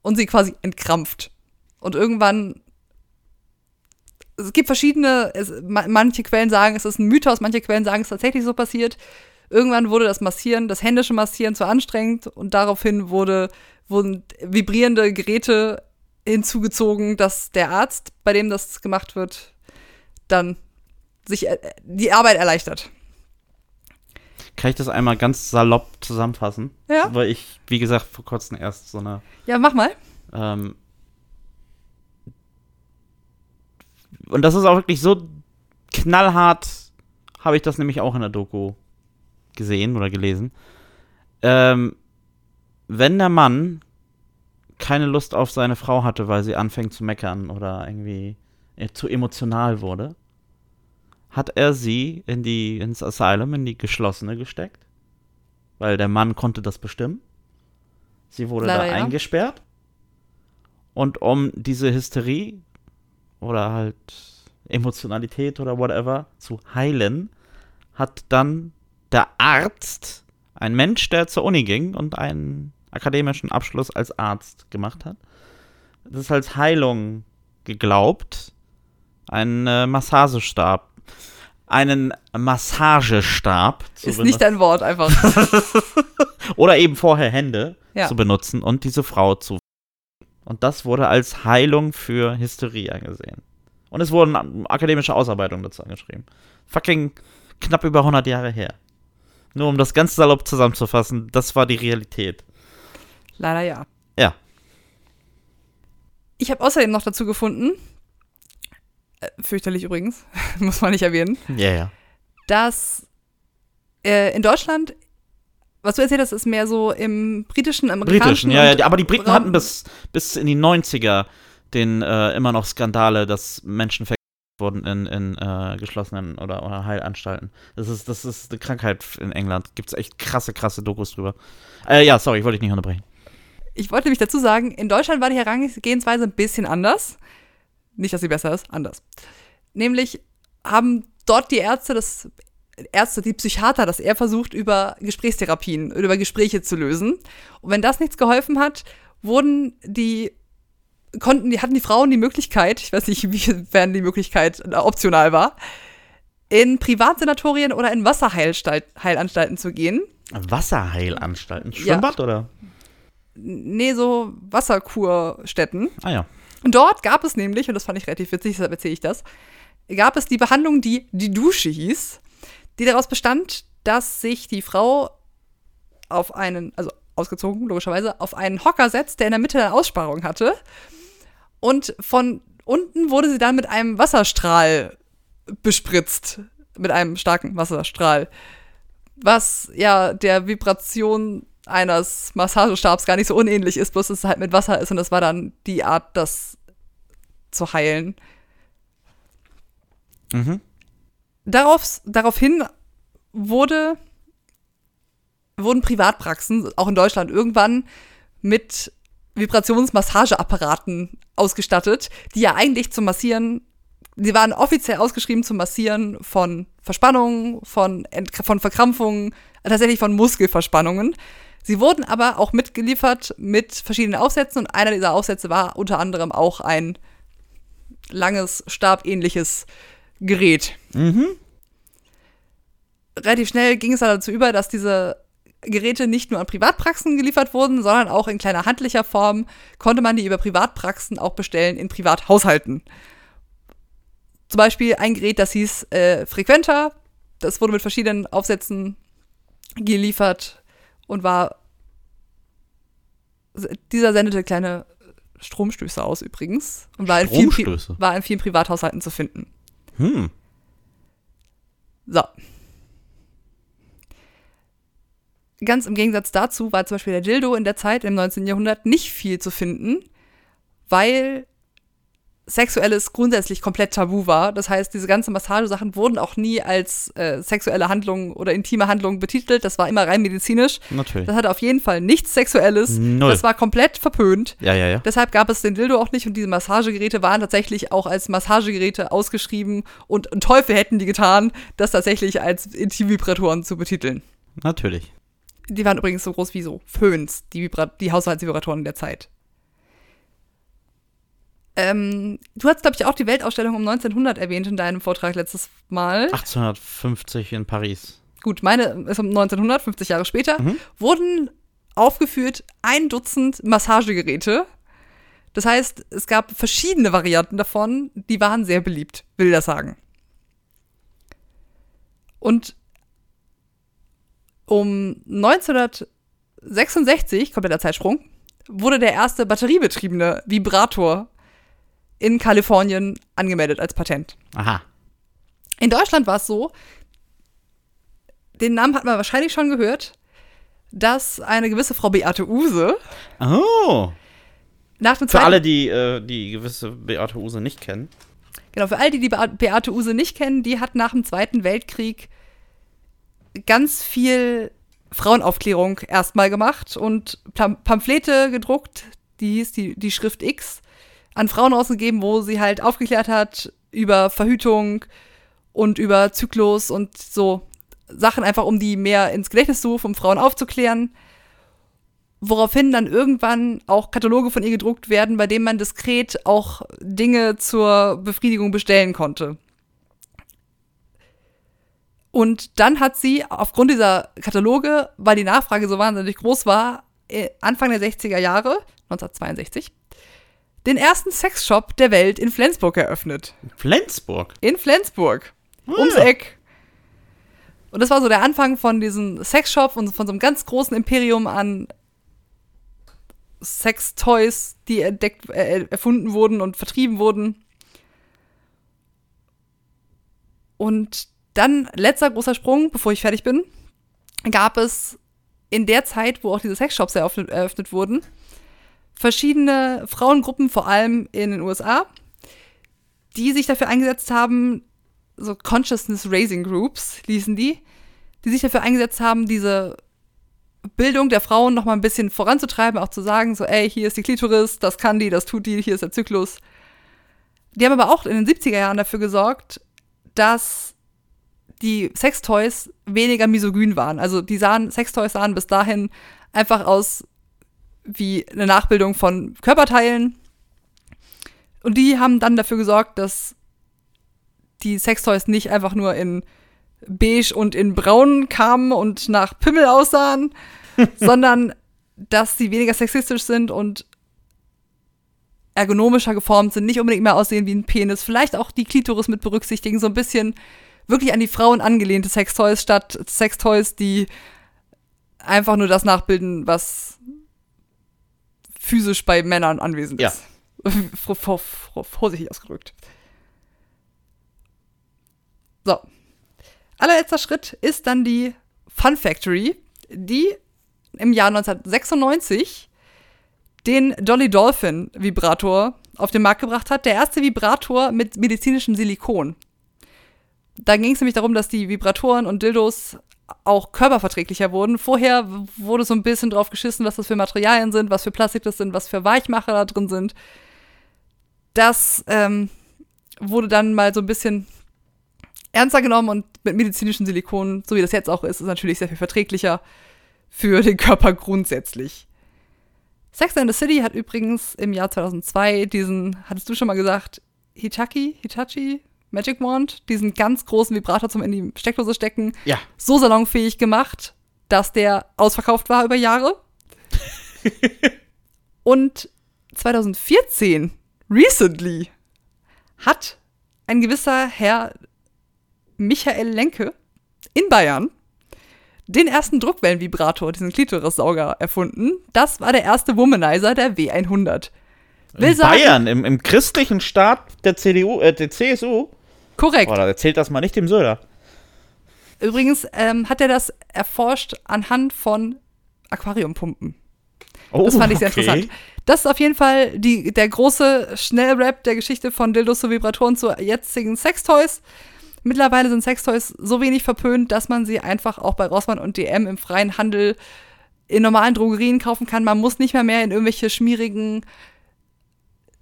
und sie quasi entkrampft. Und irgendwann, es gibt verschiedene, es, ma- manche Quellen sagen, es ist ein Mythos, manche Quellen sagen, es ist tatsächlich so passiert. Irgendwann wurde das Massieren, das händische Massieren zu anstrengend und daraufhin wurde, wurden vibrierende Geräte hinzugezogen, dass der Arzt, bei dem das gemacht wird, dann sich äh, die Arbeit erleichtert. Kann ich das einmal ganz salopp zusammenfassen? Ja. Weil ich, wie gesagt, vor kurzem erst so eine Ja, mach mal. Ähm, und das ist auch wirklich so knallhart, habe ich das nämlich auch in der Doku gesehen oder gelesen. Ähm, wenn der Mann keine Lust auf seine Frau hatte, weil sie anfängt zu meckern oder irgendwie äh, zu emotional wurde, hat er sie in die, ins Asylum, in die geschlossene gesteckt. Weil der Mann konnte das bestimmen. Sie wurde Leider da ja. eingesperrt. Und um diese Hysterie oder halt Emotionalität oder whatever zu heilen, hat dann der Arzt, ein Mensch, der zur Uni ging und einen akademischen Abschluss als Arzt gemacht hat, das als Heilung geglaubt, einen äh, Massagestab, einen Massagestab Ist nicht dein Wort, einfach. oder eben vorher Hände Ja. zu benutzen und diese Frau zu. Und das wurde als Heilung für Hysterie angesehen. Und es wurden akademische Ausarbeitungen dazu angeschrieben. Fucking knapp über 100 Jahre her. Nur um das ganz salopp zusammenzufassen, das war die Realität. Leider ja. Ja. Ich habe außerdem noch dazu gefunden, äh, fürchterlich übrigens, muss man nicht erwähnen, Ja, ja. dass äh, in Deutschland, was du erzählt hast, ist mehr so im britischen, amerikanischen. Britischen, ja, ja. Aber die Briten Raum- hatten bis, bis in die 90er den äh, immer noch Skandale, dass Menschen vergewaltigt wurden in, in äh, geschlossenen oder, oder Heilanstalten. Das ist, das ist eine Krankheit in England. Gibt es echt krasse, krasse Dokus drüber. Äh, ja, sorry, ich wollte dich nicht unterbrechen. Ich wollte nämlich dazu sagen, in Deutschland war die Herangehensweise ein bisschen anders. Nicht, dass sie besser ist, anders. Nämlich haben dort die Ärzte das Ärzte, die Psychiater, das eher versucht, über Gesprächstherapien, über Gespräche zu lösen. Und wenn das nichts geholfen hat, wurden die, konnten, die, hatten die Frauen die Möglichkeit, ich weiß nicht, wiefern die Möglichkeit äh, optional war, in Privatsanatorien oder in Wasserheilanstalten zu gehen. Wasserheilanstalten. Ja. Schwimmbad oder? Nee, so Wasserkurstätten. Ah ja. Und dort gab es nämlich, und das fand ich relativ witzig, deshalb erzähle ich das, gab es die Behandlung, die die Dusche hieß, die daraus bestand, dass sich die Frau auf einen, also ausgezogen logischerweise, auf einen Hocker setzt, der in der Mitte eine Aussparung hatte. Und von unten wurde sie dann mit einem Wasserstrahl bespritzt. Mit einem starken Wasserstrahl. Was ja der Vibration eines Massagestabs gar nicht so unähnlich ist, bloß dass es halt mit Wasser ist und das war dann die Art, das zu heilen. Mhm. Darauf, daraufhin wurde, wurden Privatpraxen, auch in Deutschland, irgendwann mit Vibrationsmassageapparaten ausgestattet, die ja eigentlich zum Massieren, die waren offiziell ausgeschrieben zum Massieren von Verspannungen, von, Ent von Verkrampfungen, tatsächlich von Muskelverspannungen. Sie wurden aber auch mitgeliefert mit verschiedenen Aufsätzen und einer dieser Aufsätze war unter anderem auch ein langes, stabähnliches Gerät. Mhm. Relativ schnell ging es dann dazu über, dass diese Geräte nicht nur an Privatpraxen geliefert wurden, sondern auch in kleiner handlicher Form konnte man die über Privatpraxen auch bestellen in Privathaushalten. Zum Beispiel ein Gerät, das hieß äh, Frequenta. Das wurde mit verschiedenen Aufsätzen geliefert und war. Dieser sendete kleine Stromstöße aus übrigens und war in, vielen, Pri- war in vielen Privathaushalten zu finden. Hm. So. Ganz im Gegensatz dazu war zum Beispiel der Dildo in der Zeit im 19. Jahrhundert nicht viel zu finden, weil Sexuelles grundsätzlich komplett tabu war. Das heißt, diese ganzen Massagesachen wurden auch nie als äh, sexuelle Handlung oder intime Handlung betitelt. Das war immer rein medizinisch. Natürlich. Das hatte auf jeden Fall nichts Sexuelles. Null. Das war komplett verpönt. Ja, ja, ja. Deshalb gab es den Dildo auch nicht und diese Massagegeräte waren tatsächlich auch als Massagegeräte ausgeschrieben und einen Teufel hätten die getan, das tatsächlich als Intimvibratoren zu betiteln. Natürlich. Die waren übrigens so groß wie so Föhns, die, Vibra die Haushaltsvibratoren der Zeit. Ähm, du hast, glaube ich, auch die Weltausstellung um 1900 erwähnt in deinem Vortrag letztes Mal. 1850 in Paris. Gut, meine ist um 1900, 50 Jahre später, wurden aufgeführt ein Dutzend Massagegeräte. Das heißt, es gab verschiedene Varianten davon, die waren sehr beliebt, will ich das sagen. Und um 1966, kompletter Zeitsprung, wurde der erste batteriebetriebene Vibrator in Kalifornien angemeldet als Patent. Aha. In Deutschland war es so, den Namen hat man wahrscheinlich schon gehört, dass eine gewisse Frau Beate Use Oh. nach dem Für alle, die äh, die gewisse Beate Use nicht kennen. genau, für alle, die die Bea- Beate Use nicht kennen, die hat nach dem Zweiten Weltkrieg ganz viel Frauenaufklärung erstmal gemacht und Pam Pamphlete gedruckt, die hieß die, die Schrift X, an Frauen rausgegeben, wo sie halt aufgeklärt hat über Verhütung und über Zyklus und so Sachen einfach, um die mehr ins Gedächtnis zu rufen, um Frauen aufzuklären. Woraufhin dann irgendwann auch Kataloge von ihr gedruckt werden, bei denen man diskret auch Dinge zur Befriedigung bestellen konnte. Und dann hat sie aufgrund dieser Kataloge, weil die Nachfrage so wahnsinnig groß war, äh, Anfang der 60er Jahre, 1962, den ersten Sexshop der Welt in Flensburg eröffnet. Flensburg. In Flensburg. Ums ja. Eck. Und das war so der Anfang von diesem Sexshop und von so einem ganz großen Imperium an Sextoys, die entdeckt, äh, erfunden wurden und vertrieben wurden. Und dann, letzter großer Sprung, bevor ich fertig bin, gab es in der Zeit, wo auch diese Sexshops eröffnet, eröffnet wurden, verschiedene Frauengruppen, vor allem in den USA, die sich dafür eingesetzt haben, so Consciousness Raising Groups ließen die, die sich dafür eingesetzt haben, diese Bildung der Frauen noch mal ein bisschen voranzutreiben, auch zu sagen, so, ey, hier ist die Klitoris, das kann die, das tut die, hier ist der Zyklus. Die haben aber auch in den 70er Jahren dafür gesorgt, dass die Sextoys weniger misogyn waren. Also die sahen, Sextoys sahen bis dahin einfach aus wie eine Nachbildung von Körperteilen. Und die haben dann dafür gesorgt, dass die Sextoys nicht einfach nur in beige und in braun kamen und nach Pimmel aussahen, sondern dass sie weniger sexistisch sind und ergonomischer geformt sind, nicht unbedingt mehr aussehen wie ein Penis, vielleicht auch die Klitoris mit berücksichtigen, so ein bisschen wirklich an die Frauen angelehnte Sextoys statt Sextoys, die einfach nur das nachbilden, was physisch bei Männern anwesend ist. Vor- vor- vor- Vorsichtig ausgedrückt. So. Allerletzter Schritt ist dann die Fun Factory, die im Jahr 1996 den Dolly Dolphin Vibrator auf den Markt gebracht hat. Der erste Vibrator mit medizinischem Silikon. Da ging es nämlich darum, dass die Vibratoren und Dildos auch körperverträglicher wurden. Vorher wurde so ein bisschen drauf geschissen, was das für Materialien sind, was für Plastik das sind, was für Weichmacher da drin sind. Das ähm, wurde dann mal so ein bisschen ernster genommen und mit medizinischen Silikonen, so wie das jetzt auch ist, ist natürlich sehr viel verträglicher für den Körper grundsätzlich. Sex and the City hat übrigens im Jahr 2002 diesen, hattest du schon mal gesagt, Hitachi, Hitachi Magic Wand, diesen ganz großen Vibrator zum in die Steckdose stecken, Ja. so salonfähig gemacht, dass der ausverkauft war über Jahre. Und 2014, recently, hat ein gewisser Herr Michael Lenke in Bayern den ersten Druckwellenvibrator, diesen Klitorissauger, erfunden. Das war der erste Womanizer der W100. Will In sagen, Bayern, im, im christlichen Staat der CDU, äh, der CSU. Korrekt. Da erzählt das mal nicht dem Söder. Übrigens ähm, hat er das erforscht anhand von Aquariumpumpen. Oh, Das fand ich sehr okay. interessant. Das ist auf jeden Fall die, der große Schnellrap der Geschichte von Dildos zu Vibratoren zu jetzigen Sextoys. Mittlerweile sind Sextoys so wenig verpönt, dass man sie einfach auch bei Rossmann und DM im freien Handel in normalen Drogerien kaufen kann. Man muss nicht mehr mehr in irgendwelche schmierigen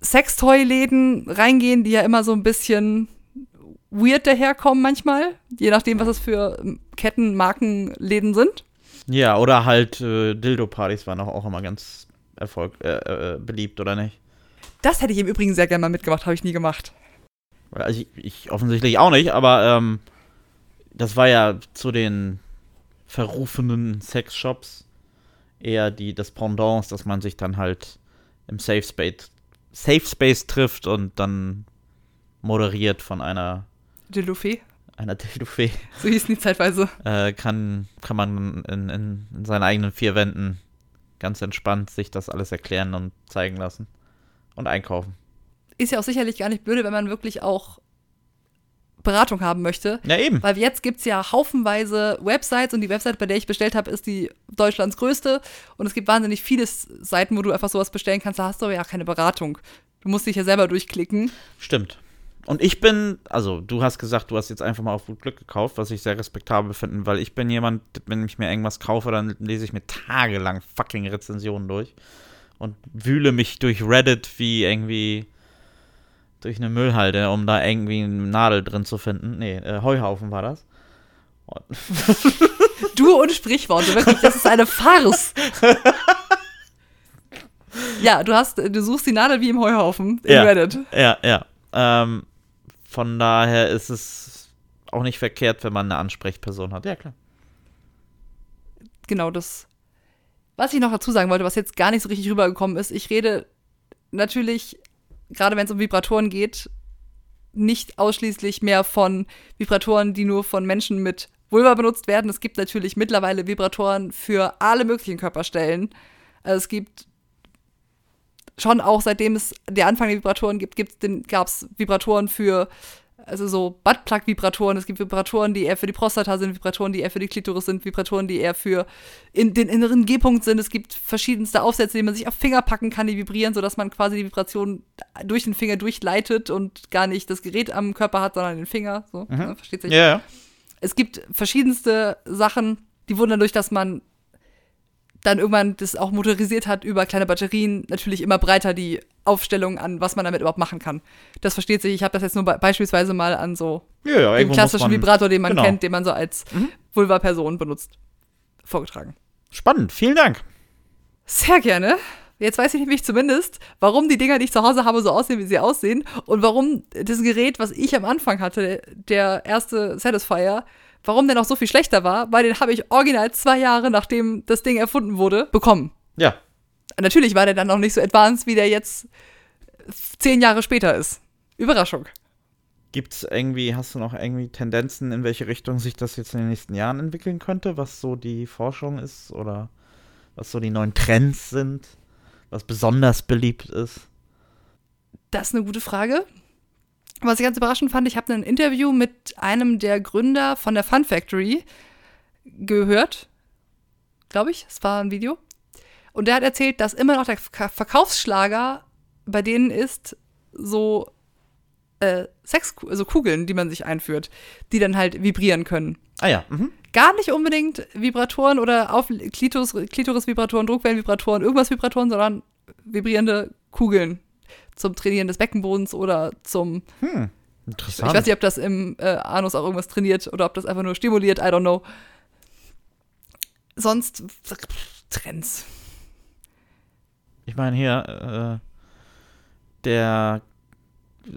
Sextoy-Läden reingehen, die ja immer so ein bisschen weird daherkommen manchmal, je nachdem, was es für ähm, Ketten, Marken, Läden sind. Ja, oder halt äh, Dildo-Partys waren auch, auch immer ganz Erfolg, äh, äh, beliebt, oder nicht? Das hätte ich im Übrigen sehr gerne mal mitgemacht, habe ich nie gemacht. Also ich, ich offensichtlich auch nicht, aber ähm, das war ja zu den verrufenen Sexshops eher die, das Pendant, dass man sich dann halt im Safe Space, Safe Space trifft und dann moderiert von einer, Dilufé, einer Dildo-Fee. so hießen die zeitweise. äh, kann, kann man in, in, in seinen eigenen vier Wänden ganz entspannt sich das alles erklären und zeigen lassen. Und einkaufen. Ist ja auch sicherlich gar nicht blöde, wenn man wirklich auch Beratung haben möchte. Ja, eben. Weil jetzt gibt es ja haufenweise Websites und die Website, bei der ich bestellt habe, ist die Deutschlands größte. Und es gibt wahnsinnig viele Seiten, wo du einfach sowas bestellen kannst. Da hast du aber ja keine Beratung. Du musst dich ja selber durchklicken. Stimmt. Und ich bin, also du hast gesagt, du hast jetzt einfach mal auf gut Glück gekauft, was ich sehr respektabel finde, weil ich bin jemand, wenn ich mir irgendwas kaufe, dann lese ich mir tagelang fucking Rezensionen durch und wühle mich durch Reddit wie irgendwie durch eine Müllhalde, um da irgendwie eine Nadel drin zu finden. Nee, äh, Heuhaufen war das. Und Du und Sprichworte, wirklich, das ist eine Farce. ja, du hast, du suchst die Nadel wie im Heuhaufen in Ja. Reddit. Ja, ja. Ähm, von daher ist es auch nicht verkehrt, wenn man eine Ansprechperson hat. Ja, klar. genau das. Was ich noch dazu sagen wollte, was jetzt gar nicht so richtig rübergekommen ist, ich rede natürlich, gerade wenn es um Vibratoren geht, nicht ausschließlich mehr von Vibratoren, die nur von Menschen mit Vulva benutzt werden. Es gibt natürlich mittlerweile Vibratoren für alle möglichen Körperstellen. Also es gibt schon auch seitdem es der Anfang der Vibratoren gibt, gab es Vibratoren für also so Buttplug-Vibratoren. Es gibt Vibratoren, die eher für die Prostata sind, Vibratoren, die eher für die Klitoris sind, Vibratoren, die eher für in den inneren G-Punkt sind. Es gibt verschiedenste Aufsätze, die man sich auf Finger packen kann, die vibrieren, sodass man quasi die Vibration durch den Finger durchleitet und gar nicht das Gerät am Körper hat, sondern den Finger. So, ne, versteht sich? Ja, ja. Es gibt verschiedenste Sachen, die wurden dadurch, dass man dann irgendwann das auch motorisiert hat über kleine Batterien, natürlich immer breiter die Aufstellung an, was man damit überhaupt machen kann. Das versteht sich. Ich habe das jetzt nur be beispielsweise mal an so Ja, ja, dem klassischen man- Vibrator, den man genau. kennt, den man so als Vulva-Person benutzt, vorgetragen. Spannend, vielen Dank. Sehr gerne. Jetzt weiß ich nämlich zumindest, warum die Dinger, die ich zu Hause habe, so aussehen, wie sie aussehen und warum das Gerät, was ich am Anfang hatte, der erste Satisfier, warum der noch so viel schlechter war, weil den habe ich original zwei Jahre, nachdem das Ding erfunden wurde, bekommen. Ja, Natürlich war der dann noch nicht so advanced, wie der jetzt zehn Jahre später ist. Überraschung. Gibt's irgendwie, hast du noch irgendwie Tendenzen, in welche Richtung sich das jetzt in den nächsten Jahren entwickeln könnte, was so die Forschung ist oder was so die neuen Trends sind, was besonders beliebt ist? Das ist eine gute Frage. Was ich ganz überraschend fand, ich habe ein Interview mit einem der Gründer von der Fun Factory gehört. Glaube ich, es war ein Video. Und der hat erzählt, dass immer noch der Verk- Verkaufsschlager bei denen ist so äh, Sex, also Kugeln, die man sich einführt, die dann halt vibrieren können. Ah ja. Mhm. Gar nicht unbedingt Vibratoren oder auf Klitoris, Klitoris-Vibratoren, Druckwellen-Vibratoren, irgendwas Vibratoren, sondern vibrierende Kugeln zum Trainieren des Beckenbodens oder zum. Hm. Ich Interessant. weiß nicht, ob das im äh, Anus auch irgendwas trainiert oder ob das einfach nur stimuliert, I don't know. Sonst Trends. Ich meine hier, äh, der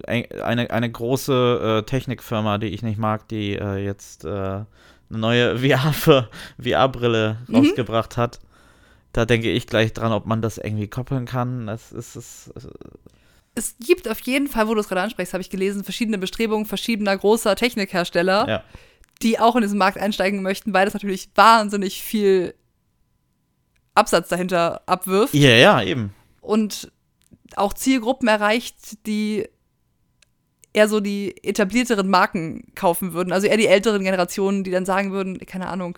ein- eine, eine große äh, Technikfirma, die ich nicht mag, die äh, jetzt äh, eine neue VR VR-Brille Mhm. rausgebracht hat. Da denke ich gleich dran, ob man das irgendwie koppeln kann. Das ist es. Es gibt auf jeden Fall, wo du es gerade ansprichst, habe ich gelesen, verschiedene Bestrebungen verschiedener großer Technikhersteller, Ja. die auch in diesen Markt einsteigen möchten, weil das natürlich wahnsinnig viel Absatz dahinter abwirft. Ja, ja, eben. und auch Zielgruppen erreicht, die eher so die etablierteren Marken kaufen würden. Also eher die älteren Generationen, die dann sagen würden, keine Ahnung,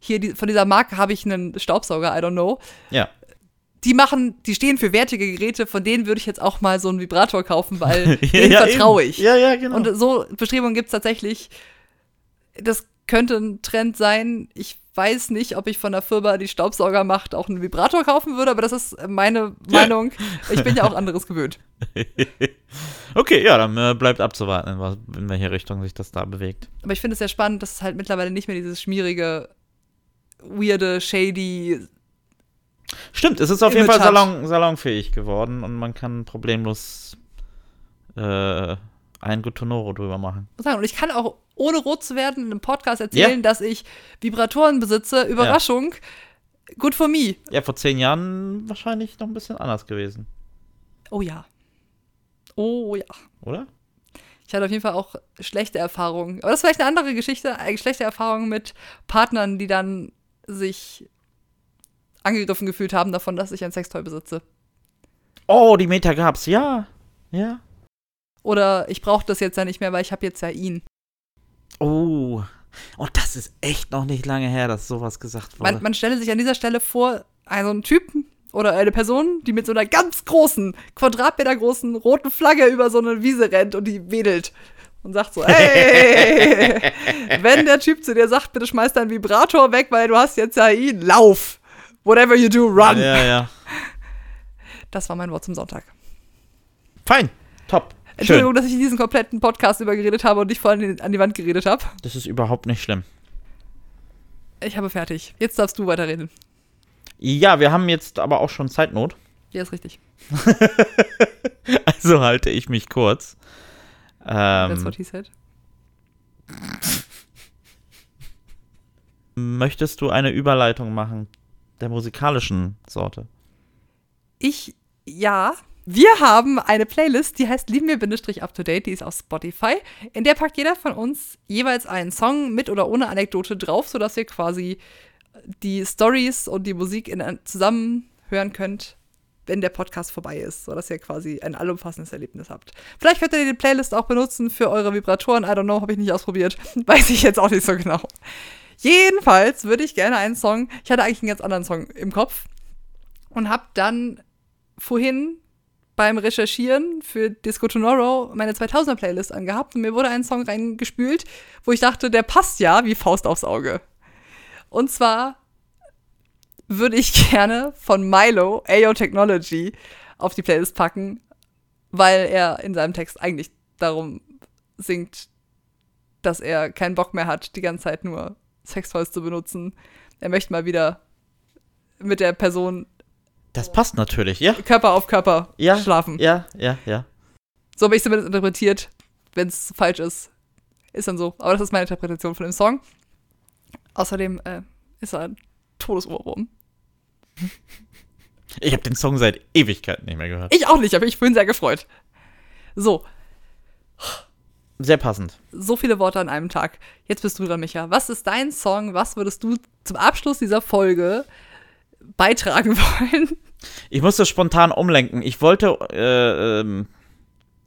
hier die, von dieser Marke habe ich einen Staubsauger, I don't know. Ja. Die machen, die stehen für wertige Geräte, von denen würde ich jetzt auch mal so einen Vibrator kaufen, weil ja, denen ja, vertraue eben. ich. Ja, ja, genau. Und so Bestrebungen gibt es tatsächlich. Das könnte ein Trend sein. Ich weiß nicht, ob ich von der Firma, die Staubsauger macht, auch einen Vibrator kaufen würde, aber das ist meine Meinung. Ich bin ja auch anderes gewöhnt. okay, ja, dann äh, bleibt abzuwarten, in welche Richtung sich das da bewegt. Aber ich finde es sehr spannend, dass es halt mittlerweile nicht mehr dieses schmierige, weirde, shady. Stimmt, es ist auf Image jeden Fall salon, salonfähig geworden und man kann problemlos äh, ein Gutonoro drüber machen. Und ich kann auch, ohne rot zu werden, in einem Podcast erzählen, dass ich Vibratoren besitze. Überraschung. Good for me. Ja, vor zehn Jahren wahrscheinlich noch ein bisschen anders gewesen, Oh ja. Oh ja. oder? Ich hatte auf jeden Fall auch schlechte Erfahrungen. Aber das ist vielleicht eine andere Geschichte. äh, Schlechte Erfahrungen mit Partnern, die dann sich angegriffen gefühlt haben davon, dass ich ein Sextoy besitze. Oh, die Meta gab's, ja. Ja. Oder ich brauche das jetzt ja nicht mehr, weil ich habe jetzt ja ihn. Oh. Und das ist echt noch nicht lange her, dass sowas gesagt wurde. Man, man stelle sich an dieser Stelle vor, also ein Typ oder eine Person, die mit so einer ganz großen, Quadratmeter großen roten Flagge über so eine Wiese rennt und die wedelt. Und sagt so, hey, wenn der Typ zu dir sagt, bitte schmeiß deinen Vibrator weg, weil du hast jetzt ja ihn, lauf. Whatever you do, run. ja, ja. Das war mein Wort zum Sonntag. Fein. Top. Entschuldigung, Schön. dass ich in diesem kompletten Podcast über geredet habe und nicht vor allem an die Wand geredet habe. Das ist überhaupt nicht schlimm. Ich habe fertig. Jetzt darfst du weiterreden. Ja, wir haben jetzt aber auch schon Zeitnot. Ja, ist richtig. Also halte ich mich kurz. That's Ähm, what he said. möchtest du eine Überleitung machen der musikalischen Sorte? Ich, ja. Wir haben eine Playlist, die heißt Lieben wir Bindestrich Up to Date, die ist auf Spotify. In der packt jeder von uns jeweils einen Song mit oder ohne Anekdote drauf, sodass ihr quasi die Stories und die Musik in, zusammen hören könnt, wenn der Podcast vorbei ist, sodass ihr quasi ein allumfassendes Erlebnis habt. Vielleicht könnt ihr die Playlist auch benutzen für eure Vibratoren. I don't know, habe ich nicht ausprobiert. Weiß ich jetzt auch nicht so genau. Jedenfalls würde ich gerne einen Song, ich hatte eigentlich einen ganz anderen Song im Kopf und habe dann vorhin beim Recherchieren für Disco Tomorrow meine 2000er Playlist angehabt und mir wurde ein Song reingespült, wo ich dachte, der passt ja wie Faust aufs Auge. Und zwar würde ich gerne von Milo, AO Technology, auf die Playlist packen, weil er in seinem Text eigentlich darum singt, dass er keinen Bock mehr hat, die ganze Zeit nur Sextoys zu benutzen. Er möchte mal wieder mit der Person Das passt natürlich, ja. Körper auf Körper Ja. schlafen. Ja, ja, ja. So habe ich es zumindest interpretiert. Wenn es falsch ist, ist dann so. Aber das ist meine Interpretation von dem Song. Außerdem äh, ist er ein Todesohrwurm. Ich habe den Song seit Ewigkeiten nicht mehr gehört. Ich auch nicht, aber ich bin sehr gefreut. So, Sehr passend. so viele Worte an einem Tag. Jetzt bist du dran, Micha. Was ist dein Song? Was würdest du zum Abschluss dieser Folge beitragen wollen? Ich musste spontan umlenken. Ich wollte, äh, ähm,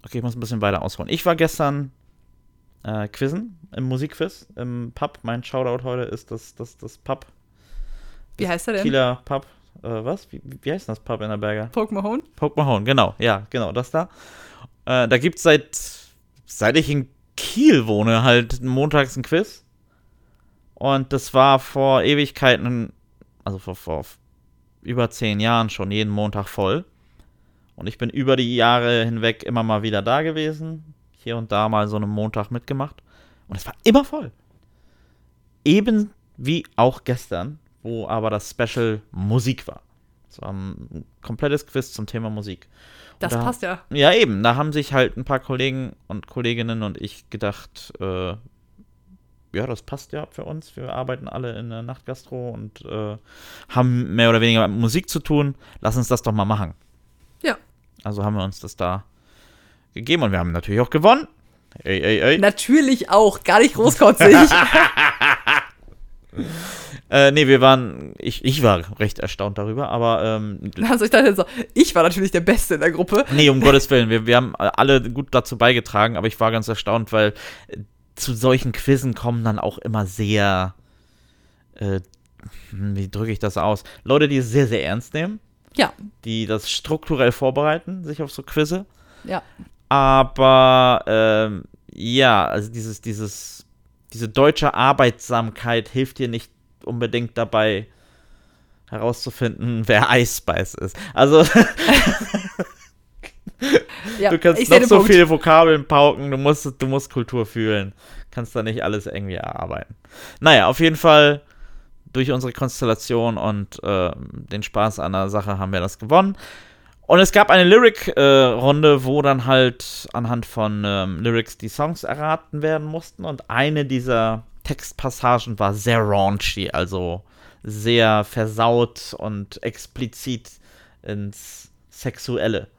okay, ich muss ein bisschen weiter ausholen. Ich war gestern äh, quizzen im Musikquiz im Pub. Mein Shoutout heute ist das, das, das Pub. Wie heißt er denn? Kieler Pub. Äh, was? Wie, wie heißt das Pub in der Berger? Poke Mahone? Poke Mahone, genau. Ja, genau, das da. Äh, da gibt es seit, seit ich in Kiel wohne, halt montags ein Quiz. Und das war vor Ewigkeiten, also vor, vor über zehn Jahren schon jeden Montag voll. Und ich bin über die Jahre hinweg immer mal wieder da gewesen. Hier und da mal so einen Montag mitgemacht. Und es war immer voll. Eben wie auch gestern, wo aber das Special Musik war. War ein komplettes Quiz zum Thema Musik. Und Das da, passt ja. Ja, eben. Da haben sich halt ein paar Kollegen und Kolleginnen und ich gedacht, äh, ja, das passt ja für uns. Wir arbeiten alle in der Nachtgastro und äh, haben mehr oder weniger mit Musik zu tun. Lass uns das doch mal machen. Ja. Also haben wir uns das da gegeben und wir haben natürlich auch gewonnen. Ey, ey, ey. Natürlich auch, gar nicht großkotzig. Äh, nee, wir waren, ich, ich war recht erstaunt darüber, aber ähm, also ich dachte so, ich war natürlich der Beste in der Gruppe. nee, um Gottes Willen, wir, wir haben alle gut dazu beigetragen, aber ich war ganz erstaunt, weil äh, zu solchen Quizzen kommen dann auch immer sehr, äh, hm, wie drücke ich das aus? Leute, die es sehr, sehr ernst nehmen, Ja, die das strukturell vorbereiten, sich auf so Quizze. ja. Aber ähm, ja, also dieses, dieses, diese deutsche Arbeitsamkeit hilft dir nicht unbedingt dabei herauszufinden, wer Spice ist. Also ja. du kannst noch so Punkt. viele Vokabeln pauken, du musst, du musst Kultur fühlen. Kannst da nicht alles irgendwie erarbeiten. Naja, auf jeden Fall durch unsere Konstellation und äh, den Spaß an der Sache haben wir das gewonnen. Und es gab eine Lyric-Runde, wo dann halt anhand von ähm, Lyrics die Songs erraten werden mussten. Und eine dieser Textpassagen war sehr raunchy, also sehr versaut und explizit ins Sexuelle.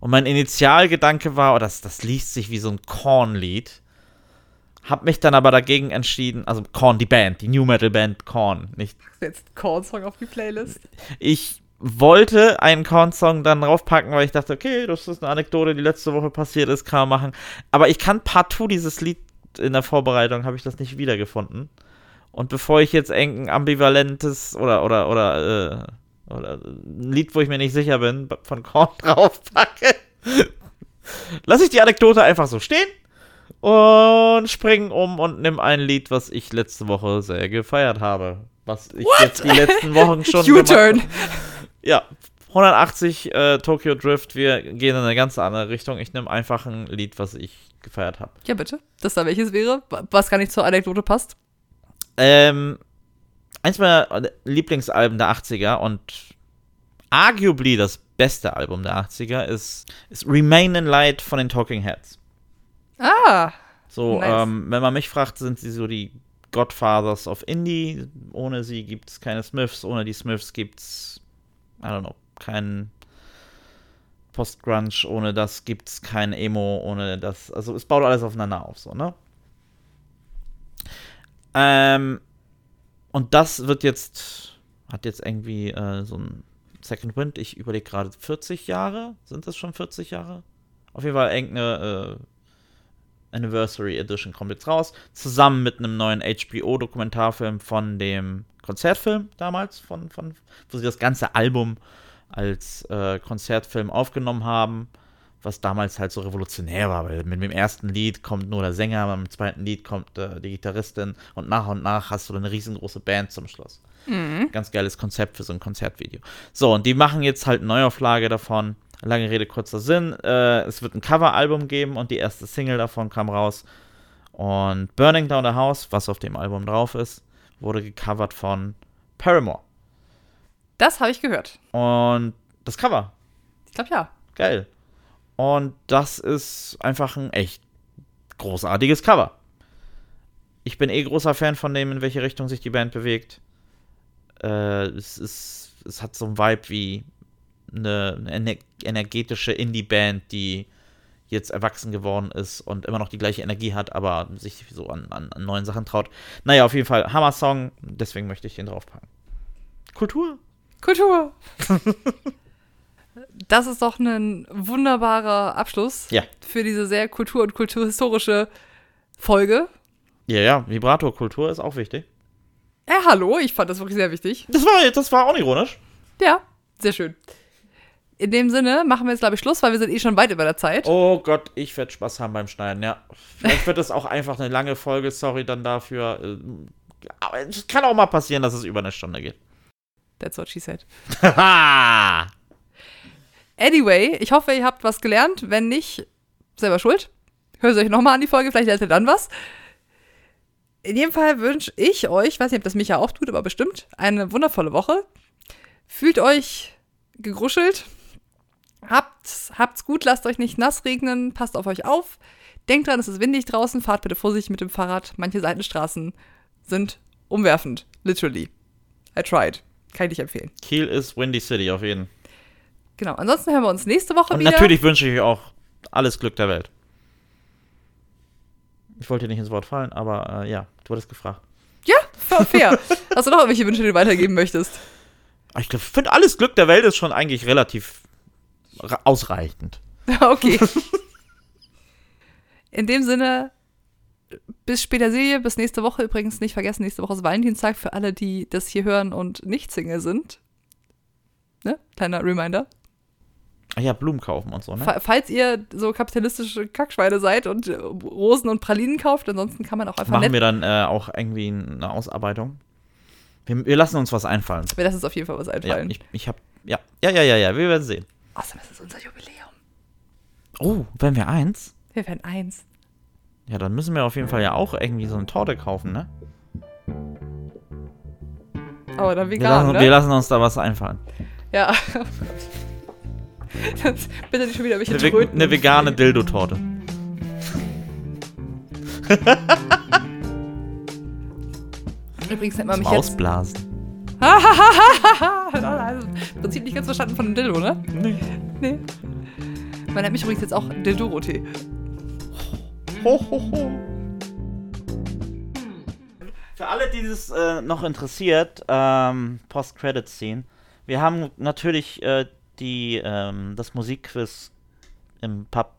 Und mein Initialgedanke war, oh, das, das liest sich wie so ein Korn-Lied. Hab mich dann aber dagegen entschieden, also Korn, die Band, die New Metal Band Korn, nicht Jetzt Korn-Song auf die Playlist. ich wollte einen Korn-Song dann draufpacken, weil ich dachte, okay, das ist eine Anekdote, die letzte Woche passiert ist, kann man machen. Aber ich kann partout dieses Lied in der Vorbereitung, habe ich das nicht wiedergefunden. Und bevor ich jetzt irgendein ambivalentes oder, oder, oder, äh, oder ein Lied, wo ich mir nicht sicher bin, von Korn draufpacke, lasse ich die Anekdote einfach so stehen und spring um und nimm ein Lied, was ich letzte Woche sehr gefeiert habe. Was ich jetzt die letzten Wochen schon U-Turn. Ja, 180 äh, Tokyo Drift, wir gehen in eine ganz andere Richtung. Ich nehme einfach ein Lied, was ich gefeiert habe. Ja, bitte. Das da welches wäre, was gar nicht zur Anekdote passt. Ähm, eins meiner Lieblingsalben der 80er und arguably das beste Album der 80er ist, ist Remain in Light von den Talking Heads. Ah, So, Nice. ähm, wenn man mich fragt, sind sie so die Godfathers of Indie. Ohne sie gibt es keine Smiths, ohne die Smiths gibt's, I don't know, keinen Post-Grunge, ohne das gibt's kein Emo, ohne das, also es baut alles aufeinander auf, so, ne? Ähm, und das wird jetzt, hat jetzt irgendwie äh, so ein Second Wind. Ich überlege gerade 40 Jahre. Sind das schon 40 Jahre? Auf jeden Fall irgendeine äh, Anniversary Edition kommt jetzt raus. Zusammen mit einem neuen HBO-Dokumentarfilm von dem Konzertfilm damals, von, von, wo sie das ganze Album als äh, Konzertfilm aufgenommen haben. Was damals halt so revolutionär war, weil mit dem ersten Lied kommt nur der Sänger, beim zweiten Lied kommt äh, die Gitarristin und nach und nach hast du eine riesengroße Band zum Schluss. Ganz geiles Konzept für so ein Konzertvideo. So, und die machen jetzt halt eine Neuauflage davon. Lange Rede, kurzer Sinn. Äh, es wird ein Coveralbum geben und die erste Single davon kam raus. Und Burning Down the House, was auf dem Album drauf ist, wurde gecovert von Paramore. das habe ich gehört. Und das Cover, Ich glaube ja. geil. Und das ist einfach ein echt großartiges Cover. Ich bin eh großer Fan von dem, in welche Richtung sich die Band bewegt. Äh, es, ist, es hat so einen Vibe wie eine, eine ener- energetische Indie-Band, die jetzt erwachsen geworden ist und immer noch die gleiche Energie hat, aber sich so an, an, an neuen Sachen traut. Naja, auf jeden Fall Hammer-Song, deswegen möchte ich den draufpacken. Kultur. Kultur. Das ist doch ein wunderbarer Abschluss Ja. für diese sehr kultur- und kulturhistorische Folge. Ja, ja, Vibrato-Kultur ist auch wichtig. Äh, hallo, ich fand das wirklich sehr wichtig. Das war, das war unironisch. Ja, sehr schön. In dem Sinne machen wir jetzt, glaube ich, Schluss, weil wir sind eh schon weit über der Zeit. Oh Gott, ich werde Spaß haben beim Schneiden, ja. Vielleicht wird es auch einfach eine lange Folge, sorry dann dafür. Ähm, Aber es kann auch mal passieren, dass es über eine Stunde geht. That's what she said. Haha! Anyway, ich hoffe, ihr habt was gelernt. Wenn nicht, selber schuld. Hört euch nochmal an die Folge, vielleicht lernt ihr dann was. In jedem Fall wünsche ich euch, weiß nicht, ob das Micha auch tut, aber bestimmt, eine wundervolle Woche. Fühlt euch gegruschelt. Habt's, habt's gut, lasst euch nicht nass regnen, passt auf euch auf. Denkt dran, es ist windig draußen, fahrt bitte vorsichtig mit dem Fahrrad. Manche Seitenstraßen sind umwerfend. Literally. I tried. Kann ich nicht empfehlen. Kiel ist Windy City auf jeden. Genau. Ansonsten hören wir uns nächste Woche Und wieder. natürlich wünsche ich euch auch alles Glück der Welt. Ich wollte dir nicht ins Wort fallen, aber äh, ja, du wurdest gefragt. Ja, fair. Hast du noch irgendwelche Wünsche, die du weitergeben möchtest? Ich finde, alles Glück der Welt ist schon eigentlich relativ ausreichend. okay. In dem Sinne, bis später Serie, bis nächste Woche. Übrigens nicht vergessen, nächste Woche ist Valentinstag für alle, die das hier hören und nicht Single sind. Ne? Kleiner Reminder. Ah ja, Blumen kaufen und so, ne? Fa- Falls ihr so kapitalistische Kackschweine seid und Rosen und Pralinen kauft, ansonsten kann man auch einfach Machen wir dann äh, auch irgendwie eine Ausarbeitung? Wir, wir lassen uns was einfallen. Wir lassen uns auf jeden Fall was Ja, einfallen. ich, ich hab. Ja, ja, ja, ja, ja, wir werden sehen. Außerdem ist es unser Jubiläum. Oh, wenn wir eins? Wir werden eins. Ja, dann müssen wir auf jeden Fall ja auch irgendwie so eine Torte kaufen, ne? Aber dann Wir vegan, lassen, ne? wir lassen uns da was einfallen. Ja. Das- Bitte nicht schon wieder welche Eine, eine vegane Dildo-Torte. Übrigens nennt man Zum mich jetzt. Ausblasen. Also, Im Prinzip nicht ganz verstanden von einem Dildo, ne? Nee. Nee. Man nennt mich übrigens jetzt auch Dildorothee. Ho, ho, ho. Für alle, die das äh, noch interessiert, ähm, Post-Credit-Scene, wir haben natürlich äh, die, ähm, das Musikquiz im Pub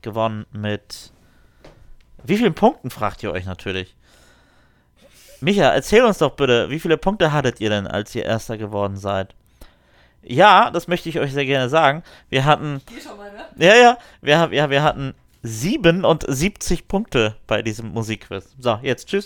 gewonnen mit wie vielen Punkten, fragt ihr euch natürlich. Micha, erzähl uns doch bitte, wie viele Punkte hattet ihr denn, als ihr Erster geworden seid? Ja, das möchte ich euch sehr gerne sagen. Wir hatten Geh schon mal, ne? ja, ja. Wir, ja, wir hatten 77 Punkte bei diesem Musikquiz. So, jetzt tschüss.